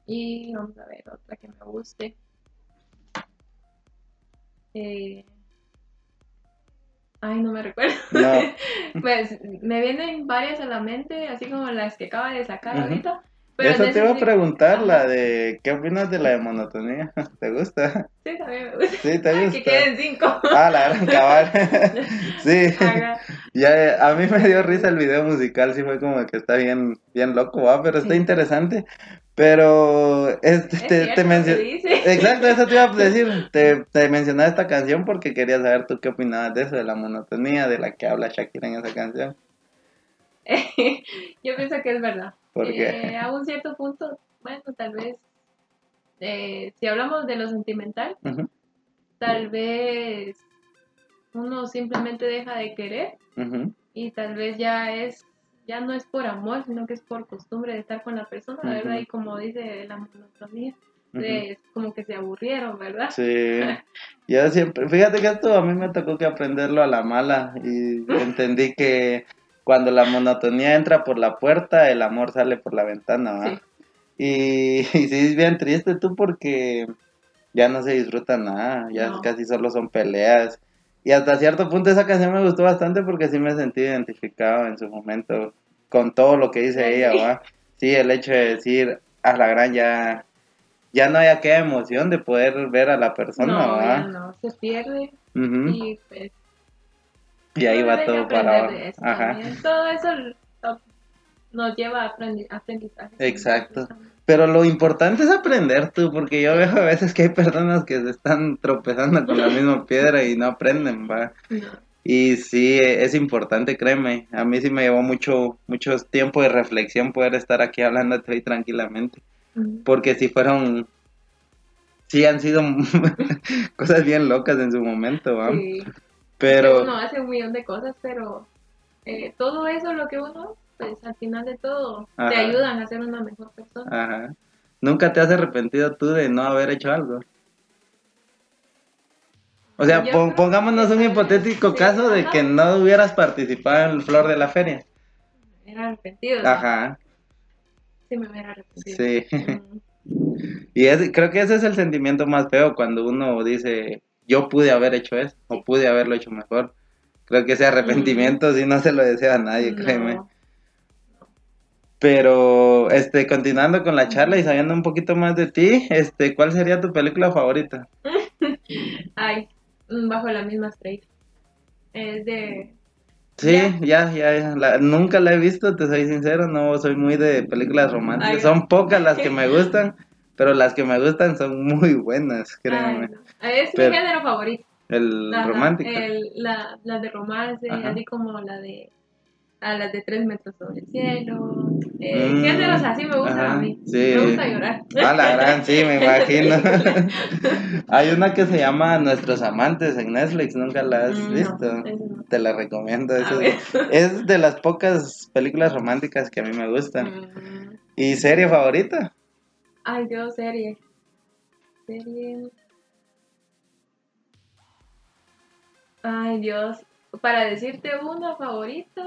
y vamos a ver otra que me guste. Eh, ay, no me recuerdo. No. Pues me vienen varias a la mente, así como las que acaba de sacar ahorita. Pero Eso te iba a sí- preguntar, la de ¿qué opinas de la de monotonía? ¿Te gusta? Sí, también me gusta. Sí, te gusta. que queden cinco. Ah, la gran cabal. sí. Ya, a mí me dio risa el video musical, sí fue como que está bien, bien loco, ¿va? Pero está Sí. interesante. Pero este, Es te, te cierto, mencio- se dice. Exacto, eso te iba a decir. Te, te mencionaba esta canción porque quería saber tú qué opinabas de eso, de la monotonía de la que habla Shakira en esa canción. Yo pienso que es verdad. ¿Por qué? Eh, a un cierto punto, bueno, tal vez, eh, si hablamos de lo sentimental, tal vez uno simplemente deja de querer y tal vez ya es, ya no es por amor, sino que es por costumbre de estar con la persona. ¿verdad? Y como dice la monotonía, ujú. es como que se aburrieron, ¿verdad? Sí, yo siempre, fíjate que esto a mí me tocó que aprenderlo a la mala y entendí que cuando la monotonía entra por la puerta, el amor sale por la ventana, ¿va? Sí. Y, y sí es bien triste tú porque ya no se disfruta nada, ya No. casi solo son peleas. Y hasta cierto punto esa canción me gustó bastante porque sí me sentí identificado en su momento con todo lo que dice Sí. ella, ¿va? Sí, el hecho de decir a la gran ya, ya no hay aquella emoción de poder ver a la persona, no, ¿va? ya no, se pierde Ujú. y pues Y ahí va todo para abajo. Ajá. Todo eso nos lleva a aprendi- aprendizaje. Exacto. Pero lo importante es aprender tú, porque yo veo a veces que hay personas que se están tropezando con la misma piedra y no aprenden, va. No. Y sí, e- es importante, créeme. A mí sí me llevó mucho, mucho tiempo de reflexión poder estar aquí hablándote hoy tranquilamente. Porque sí fueron, sí han sido cosas bien locas en su momento, va. Sí. Pero, uno hace un millón de cosas, pero eh, todo eso lo que uno, pues al final de todo, te ayudan a ser una mejor persona. ajá. ¿Nunca te has arrepentido tú de no haber hecho algo? O sea, pon- pongámonos un hipotético sí, caso de ajá. que no hubieras participado en el Flor de la Feria. Era arrepentido. ¿no? Ajá, Sí, me hubiera arrepentido. sí. Mm. Y es- creo que ese es el sentimiento más feo cuando uno dice, yo pude haber hecho esto o pude haberlo hecho mejor. Creo que ese arrepentimiento sí no se lo desea a nadie, No. créeme. Pero, este, continuando con la charla y sabiendo un poquito más de ti, este, ¿cuál sería tu película favorita? Ay, mm, bajo la misma estrella. Es de Sí, Ya. ya, ya, ya. La- nunca la he visto, te soy sincero, no soy muy de películas románticas. Ay, son pocas las que me gustan, pero las que me gustan son muy buenas, Ay, créanme. no. Es Pero- mi género favorito. El romántico. el- la, las de romance, Ajá. así como la de a las de tres metros sobre el cielo. Eh, Mm, géneros así me gustan ajá, a mí. sí. Me gusta llorar. Ah, la gran, sí, me imagino. Hay una que se llama Nuestros Amantes en Netflix, ¿nunca la has Mm, no, visto? ese no. Te la recomiendo. A eso ver. es de las pocas películas románticas que a mí me gustan. Mm, ¿Y serie favorita? Ay, Dios, serie. Serie. Ay, Dios. Para decirte una favorita,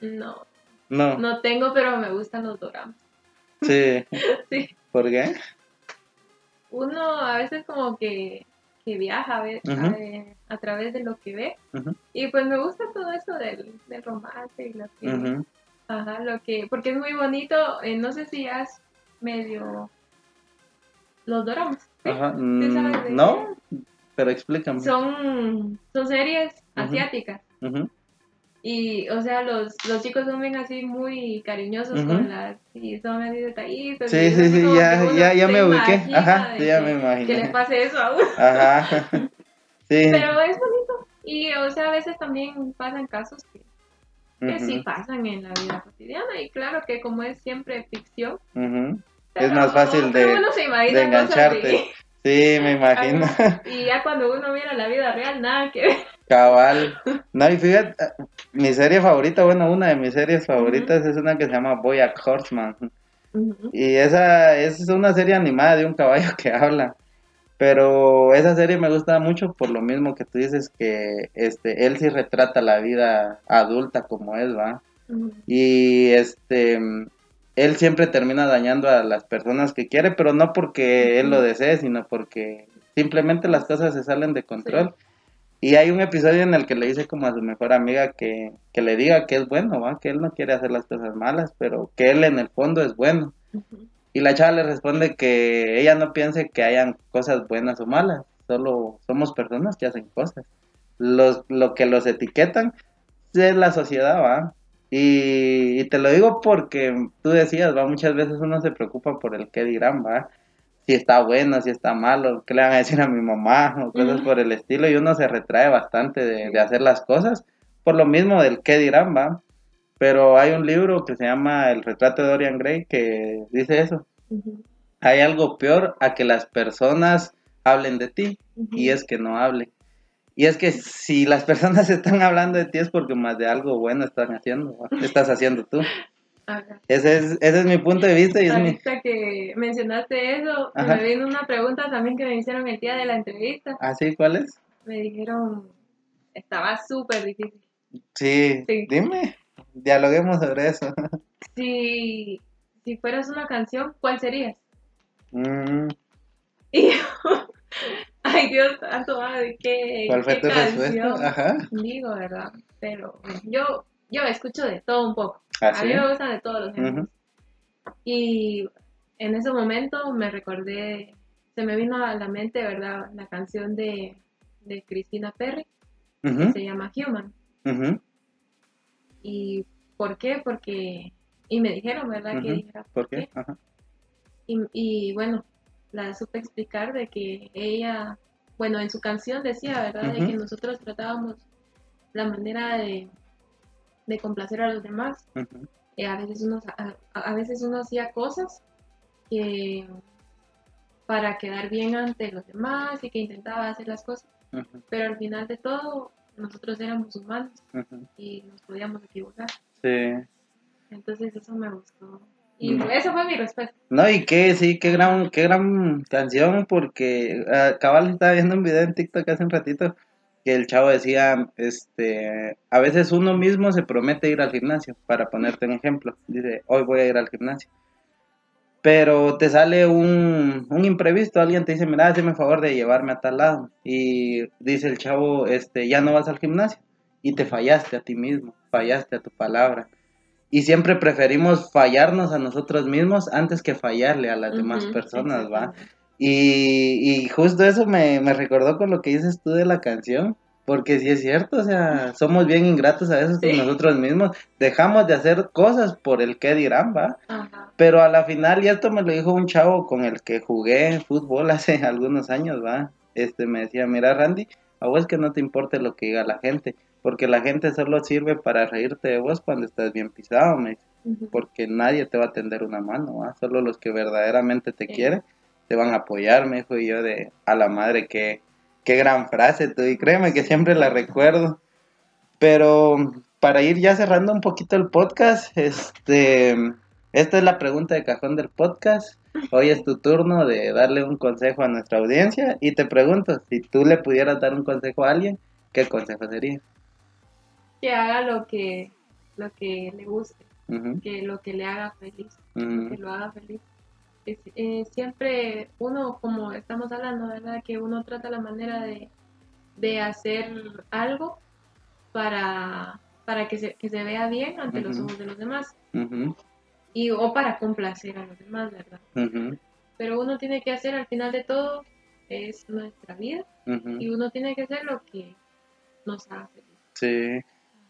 no. No, No tengo, pero me gustan los doramas. sí. Sí. ¿Por qué? Uno a veces como que, que viaja a, ver, Ujú. a, a través de lo que ve. Y pues me gusta todo eso del, del romance y lo que... Ajá, lo que... Porque es muy bonito. eh, no sé si has medio... Los doramas. ¿sí? Ajá. ¿Sí sabes mm, No, pero explícame. Son, son series asiáticas. Y, o sea, los, los chicos son bien así muy cariñosos con las... Y son así detallitos. Sí, sí, sí, ya- ya- ya me ubiqué. Ajá, sí, ya me imaginé. Que le pase eso a uno. Ajá. Sí. Pero es bonito. Y, o sea, a veces también pasan casos que, que sí pasan en la vida cotidiana. Y claro que como es siempre ficción. Es más fácil de- de engancharte. Sí, me imagino. Y ya cuando uno mira la vida real, nada que ver. Cabal. No, y fíjate, mi serie favorita, bueno, una de mis series favoritas es una que se llama Boyack Horseman. Y esa es una serie animada de un caballo que habla. Pero esa serie me gusta mucho por lo mismo que tú dices que este él sí retrata la vida adulta como es, ¿va? Y este él siempre termina dañando a las personas que quiere, pero no porque él lo desee, sino porque simplemente las cosas se salen de control. Y hay un episodio en el que le dice como a su mejor amiga que, que le diga que es bueno, ¿va? que él no quiere hacer las cosas malas, pero que él en el fondo es bueno. Y la chava le responde que ella no piense que hayan cosas buenas o malas, solo somos personas que hacen cosas. Los, lo que los etiquetan es la sociedad, ¿va? Y, y te lo digo porque tú decías, ¿va? Muchas veces uno se preocupa por el qué dirán, ¿va? Si está bueno, si está malo, qué le van a decir a mi mamá o cosas por el estilo y uno se retrae bastante de, de hacer las cosas por lo mismo del qué dirán, ¿va? Pero hay un libro que se llama El retrato de Dorian Gray que dice eso. Hay algo peor a que las personas hablen de ti y es que no hablen. Y es que si las personas están hablando de ti es porque más de algo bueno están haciendo, estás haciendo tú. Ajá. Ese es, ese es mi punto de vista y es mi... Que mencionaste eso, Ajá. me vino una pregunta también que me hicieron el día de la entrevista. ¿Ah, sí? ¿Cuál es? Me dijeron, estaba súper difícil. Sí, Sí. dime, dialoguemos sobre eso. Si, si fueras una canción, ¿cuál serías? Mm, Y yo, ay Dios santo, ¿de qué, ¿Cuál fue qué tu canción? Ajá. Digo, ¿verdad? Pero yo, yo escucho de todo un poco. ¿Ah, A mí me gustan de todos los géneros. Y en ese momento me recordé, se me vino a la mente, ¿verdad? La canción de, de Christina Perry, que se llama Human. ¿Y por qué? Porque, y me dijeron, ¿verdad? Que dijera, ¿Por qué? Ajá. Y, y bueno, la supe explicar de que ella, bueno, en su canción decía, ¿verdad? De que nosotros tratábamos la manera de, de complacer a los demás. Eh, a, veces uno, a, a veces uno hacía cosas que para quedar bien ante los demás y que intentaba hacer las cosas, pero al final de todo nosotros éramos humanos y nos podíamos equivocar. Sí. Entonces eso me gustó. Y Mm. esa fue mi respuesta. No, y que sí, qué gran, qué gran canción, porque ah, cabal estaba viendo un video en TikTok hace un ratito que el chavo decía, este, a veces uno mismo se promete ir al gimnasio, para ponerte un ejemplo, dice, hoy voy a ir al gimnasio, pero te sale un, un imprevisto, alguien te dice, mira, hazme el favor de llevarme a tal lado, y dice el chavo, este, ya no vas al gimnasio, y te fallaste a ti mismo, fallaste a tu palabra. Y siempre preferimos fallarnos a nosotros mismos antes que fallarle a las demás Ujú, personas, ¿va? Y, y justo eso me, me recordó con lo que dices tú de la canción, Porque sí es cierto, o sea, somos bien ingratos a veces con Sí. nosotros mismos. Dejamos de hacer cosas por el que dirán, ¿va? Ajá. Pero a la final, y esto me lo dijo un chavo con el que jugué fútbol hace algunos años, ¿va? Este me decía, mira Randy, a vos que no te importe lo que diga la gente, porque la gente solo sirve para reírte de vos cuando estás bien pisado, me dice, porque nadie te va a tender una mano. Solo los que verdaderamente te Sí. quieren te van a apoyar, me dijo y yo de a la madre que qué gran frase tú y créeme que siempre la recuerdo. Pero para ir ya cerrando un poquito el podcast, este esta es la pregunta de cajón del podcast. Hoy es tu turno de darle un consejo a nuestra audiencia y te pregunto, si tú le pudieras dar un consejo a alguien, ¿qué consejo sería? Que haga lo que, lo que le guste, que lo que le haga feliz, ujú, que lo haga feliz. Es- eh, siempre uno, como estamos hablando, ¿verdad? Que uno trata la manera de, de hacer algo para, para que, se, que se vea bien ante los ojos de los demás. Y, o para complacer a los demás, ¿verdad? Pero uno tiene que hacer al final de todo, es nuestra vida, y uno tiene que hacer lo que nos haga feliz. Sí.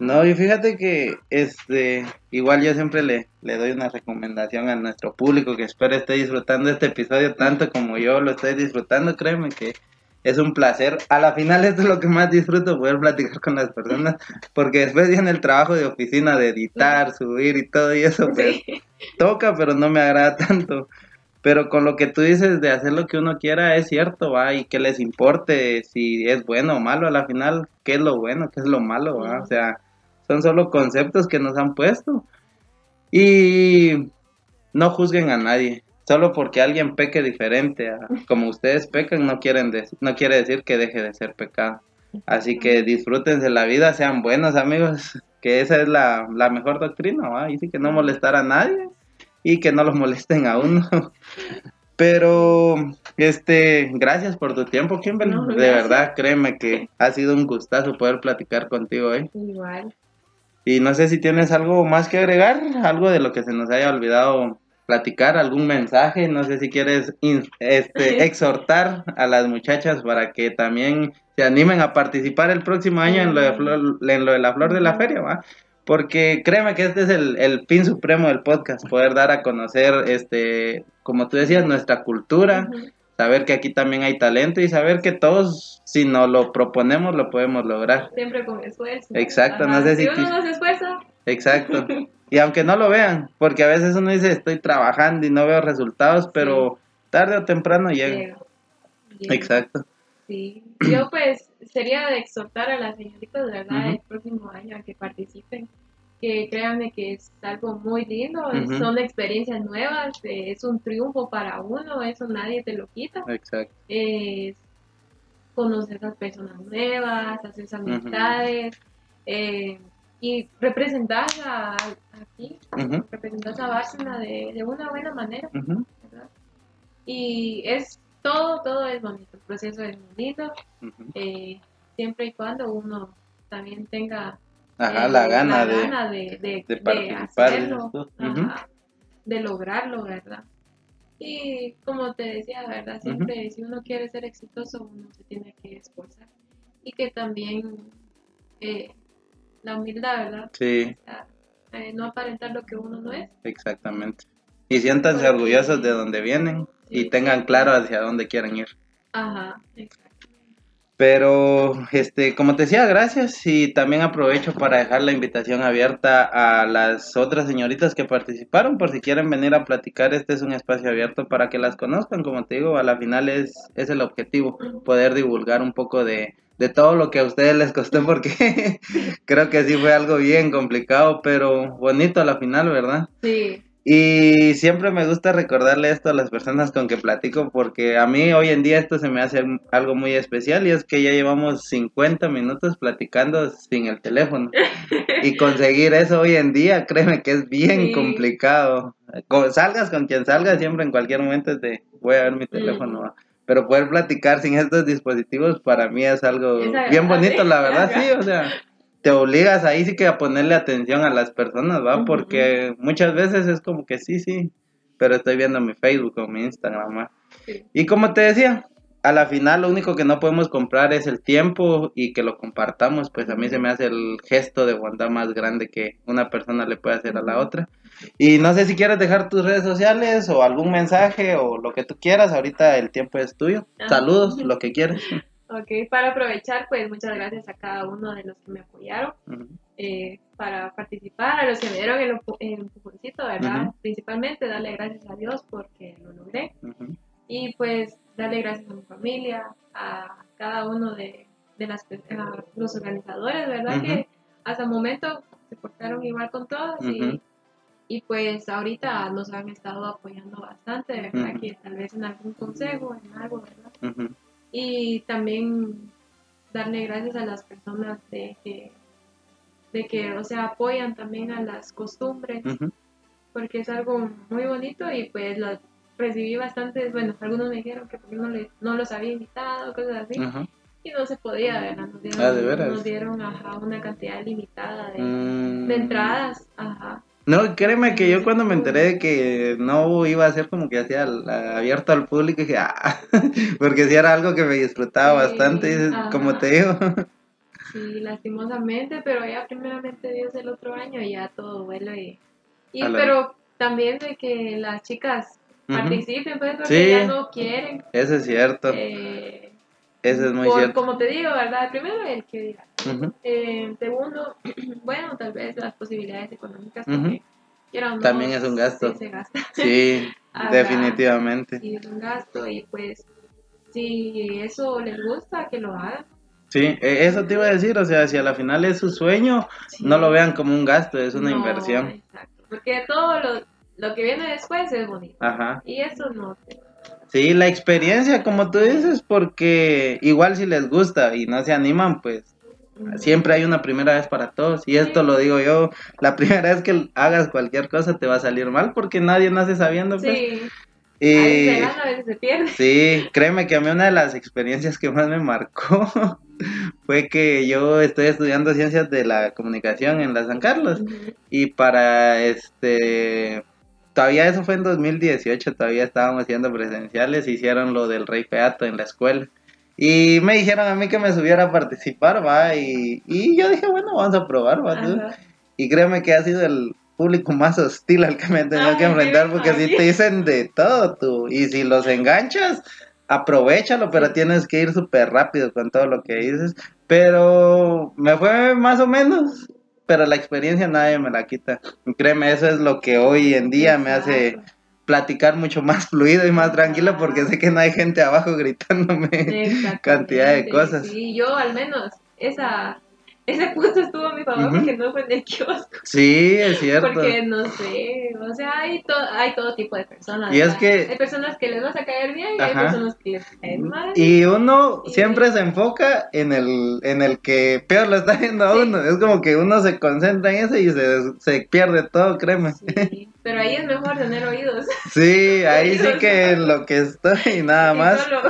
No, y fíjate que este igual yo siempre le, le doy una recomendación a nuestro público que espero esté disfrutando este episodio tanto como yo lo estoy disfrutando, créeme que es un placer. A la final esto es lo que más disfruto, poder platicar con las personas, porque después viene el trabajo de oficina de editar, subir y todo y eso, pues Sí. toca, pero no me agrada tanto. Pero con lo que tú dices de hacer lo que uno quiera es cierto, va, y que les importe si es bueno o malo, a la final, qué es lo bueno, qué es lo malo, va, o sea, son solo conceptos que nos han puesto. Y no juzguen a nadie, solo porque alguien peque diferente a como ustedes pecan, no quieren dec- no quiere decir que deje de ser pecado. Así que disfrútense la vida, sean buenos amigos, que esa es la, la mejor doctrina. Y sí que no molestar a nadie y que no los molesten a uno. Pero, este, gracias por tu tiempo, Kimberly. No, de verdad, créeme que ha sido un gustazo poder platicar contigo hoy. Igual. Y no sé si tienes algo más que agregar, algo de lo que se nos haya olvidado platicar, algún mensaje, no sé si quieres in- este, exhortar a las muchachas para que también se animen a participar el próximo año en lo de, flor- en lo de la flor de la feria, ¿va? Porque créeme que este es el, el fin supremo del podcast, poder dar a conocer, este, como tú decías, nuestra cultura. Saber que aquí también hay talento y saber que todos, si nos lo proponemos, lo podemos lograr. Siempre con esfuerzo. Exacto, no Ajá. sé si Si uno no se esfuerza, Exacto. Y aunque no lo vean, porque a veces uno dice estoy trabajando y no veo resultados, pero tarde o temprano llega. Exacto. Sí. Yo pues sería de exhortar a las señoritas, ¿verdad? Ujú. El próximo año a que participen. Que créanme que es algo muy lindo, son experiencias nuevas, eh, es un triunfo para uno, eso nadie te lo quita. Exacto. Es conocer a personas nuevas, hacer amistades eh, y representar a, aquí, Ujú, representar a Bárcena de, de una buena manera. ¿verdad? Y es todo, todo es bonito, el proceso es ujú. eh, siempre y cuando uno también tenga Ajá, eh, la gana de... gana de, de- de de participar, hacerlo, ajá, de lograrlo, ¿verdad? Y como te decía, ¿verdad? Siempre si uno quiere ser exitoso, uno se tiene que esforzar. Y que también eh, la humildad, ¿verdad? Sí, O sea, eh, no aparentar lo que uno no es. exactamente. Y siéntanse Porque- orgullosos de donde vienen y tengan claro hacia dónde quieren ir. Ajá, exacto. Pero, este, como te decía, gracias y también aprovecho para dejar la invitación abierta a las otras señoritas que participaron, por si quieren venir a platicar, este es un espacio abierto para que las conozcan, como te digo, a la final es, es el objetivo, poder divulgar un poco de, de todo lo que a ustedes les costó, porque creo que sí fue algo bien complicado, pero bonito a la final, ¿verdad? Sí, Y siempre me gusta recordarle esto a las personas con que platico porque a mí hoy en día esto se me hace algo muy especial y es que ya llevamos 50 minutos platicando sin el teléfono. Y conseguir eso hoy en día, créeme que es bien Sí. complicado. Co- Salgas con quien salgas, siempre en cualquier momento te voy a ver mi teléfono. Pero poder platicar sin estos dispositivos para mí es algo Es bien bonito, la verdad, sí, o sea te obligas ahí sí que a ponerle atención a las personas, ¿va? Porque muchas veces es como que sí, sí, pero estoy viendo mi Facebook o mi Instagram, ¿va? sí. Y como te decía, a la final lo único que no podemos comprar es el tiempo y que lo compartamos, pues a mí se me hace el gesto de bondad más grande que una persona le puede hacer a la otra. Y no sé si quieres dejar tus redes sociales o algún mensaje o lo que tú quieras, ahorita el tiempo es tuyo. Ajá. Saludos, lo que quieras. Ok, para aprovechar, pues muchas gracias a cada uno de los que me apoyaron eh, para participar, a los que me dieron el, el empujoncito, ¿verdad? Principalmente darle gracias a Dios porque lo logré. Y pues darle gracias a mi familia, a cada uno de, de las, a los organizadores, ¿verdad? Que hasta el momento se portaron igual con todos y, y pues ahorita nos han estado apoyando bastante, ¿verdad? Que tal vez en algún consejo, en algo, ¿verdad? Y también darle gracias a las personas de que, de que o sea, apoyan también a las costumbres porque es algo muy bonito y pues lo recibí bastantes, bueno, algunos me dijeron que porque no, les, no los había invitado, cosas así, y no se podía, ¿verdad? Nos dieron, Ah, ¿de veras? nos dieron ajá, una cantidad limitada de, Mm. de entradas, ajá. No, créeme que yo cuando me enteré de que no iba a ser como que hacía abierto al público, dije, ah, porque si era algo que me disfrutaba Sí, bastante, ajá. como te digo. Sí, lastimosamente, pero ya primeramente Dios el otro año ya todo vuelve y, y pero también de que las chicas participen, pues, porque Sí. ya no quieren. Eso es cierto, eh, eso es muy por- cierto. Como te digo, ¿verdad? Primero el que diga. Ujú. Eh, segundo, bueno, tal vez las posibilidades económicas quiera o no, También es un gasto. sí se gasta. Sí, definitivamente. Sí, es un gasto y pues si eso les gusta, que lo hagan. Sí, e- eso te iba a decir, o sea, si a la final es su sueño, Sí. no lo vean como un gasto, es una No, inversión. Exacto, porque todo lo, lo que viene después es bonito. Ajá. Y eso no te... Sí, la experiencia, como tú dices, porque igual si les gusta y no se animan, pues siempre hay una primera vez para todos. Y esto lo digo yo, la primera vez que hagas cualquier cosa te va a salir mal porque nadie nace sabiendo, pues. Sí, Y a veces se gana, a veces se pierde. sí, créeme que a mí una de las experiencias que más me marcó fue que yo estoy estudiando ciencias de la comunicación en la San Carlos. Y para este. Todavía eso fue en 2018, todavía estábamos haciendo presenciales, hicieron lo del Rey Peato en la escuela. Y me dijeron a mí que me subiera a participar, va, y, y yo dije, bueno, vamos a probar, va. tú. Y créeme que ha sido el público más hostil al que me he tenido que enfrentar, porque si te dicen de todo, tú. Y si los enganchas, aprovechalo, pero tienes que ir súper rápido con todo lo que dices. Pero me fue más o menos, pero la experiencia nadie me la quita. Y créeme, eso es lo que hoy en día me hace platicar mucho más fluido y más tranquilo, porque sé que no hay gente abajo gritándome cantidad de cosas. Sí, yo al menos esa, ese punto estuvo a mi favor Ujú. porque no fue en el kiosco. Sí, es cierto. Porque no sé, o sea, hay, to- hay todo tipo de personas. Y es que- Hay personas que les vas a caer bien y hay personas que les caen mal. Y uno Y- siempre se enfoca en el, en el que peor lo está viendo a Sí. uno. Es como que uno se concentra en eso y se, se pierde todo, créeme. Sí, pero ahí es mejor tener oídos. Sí, ahí sí que en lo que estoy nada Y más. solo-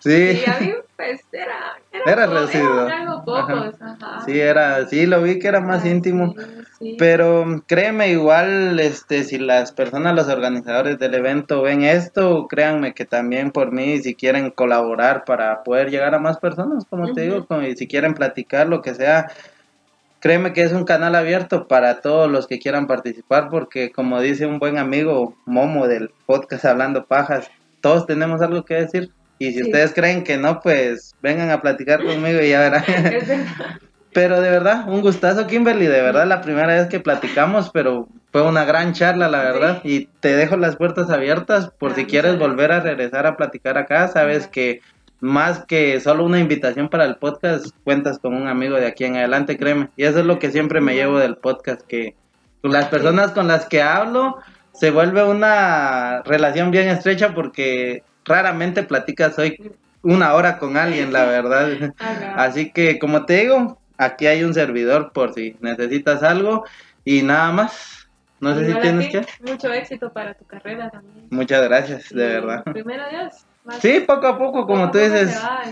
Sí, Y a mí, pues, era... Era, reducido. algo ajá. sí era, sí lo vi que era más íntimo. sí, sí. Pero créeme, igual, este, si las personas, los organizadores del evento ven esto, créanme que también por mí, si quieren colaborar para poder llegar a más personas, como te digo, y si quieren platicar, lo que sea, créeme que es un canal abierto para todos los que quieran participar, porque como dice un buen amigo Momo del podcast Hablando Pajas, todos tenemos algo que decir. Y si Sí. ustedes creen que no, pues vengan a platicar conmigo y ya verán. Pero de verdad, un gustazo, Kimberly. De verdad, la primera vez que platicamos, pero fue una gran charla, la verdad. Y te dejo las puertas abiertas por Ah, si quieres gracias. volver a regresar a platicar acá. Sabes Ajá. que más que solo una invitación para el podcast, cuentas con un amigo de aquí en adelante, créeme. Y eso es lo que siempre me llevo del podcast, que las personas con las que hablo se vuelve una relación bien estrecha porque raramente platicas hoy una hora con alguien, la verdad. Así que, como te digo, aquí hay un servidor por si necesitas algo y nada más. No sé si tienes ti, que. Mucho éxito para tu carrera también. Muchas gracias, de Y verdad. Primero Dios. más- Sí, poco a poco, como tú dices. Va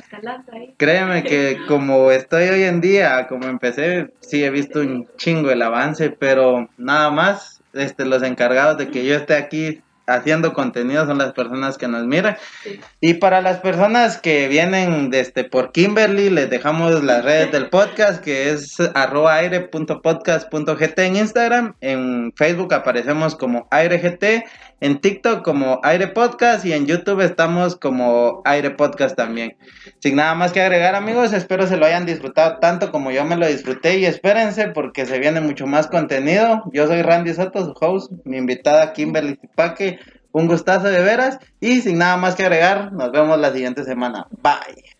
ahí. Créeme que como estoy hoy en día, como empecé, sí he visto un chingo el avance, pero nada más, este, los encargados de que yo esté aquí haciendo contenido, son las personas que nos miran. Sí. Y para las personas que vienen desde por Kimberly, les dejamos las redes del podcast, que es arroba aire.podcast.gt en Instagram. En Facebook aparecemos como AireGT, en TikTok como Aire Podcast y en YouTube estamos como Aire Podcast también. Sin nada más que agregar, amigos, espero se lo hayan disfrutado tanto como yo me lo disfruté y espérense porque se viene mucho más contenido. Yo soy Randy Soto, su host, mi invitada Kimberly Tipaque. Un gustazo de veras y sin nada más que agregar, nos vemos la siguiente semana. Bye.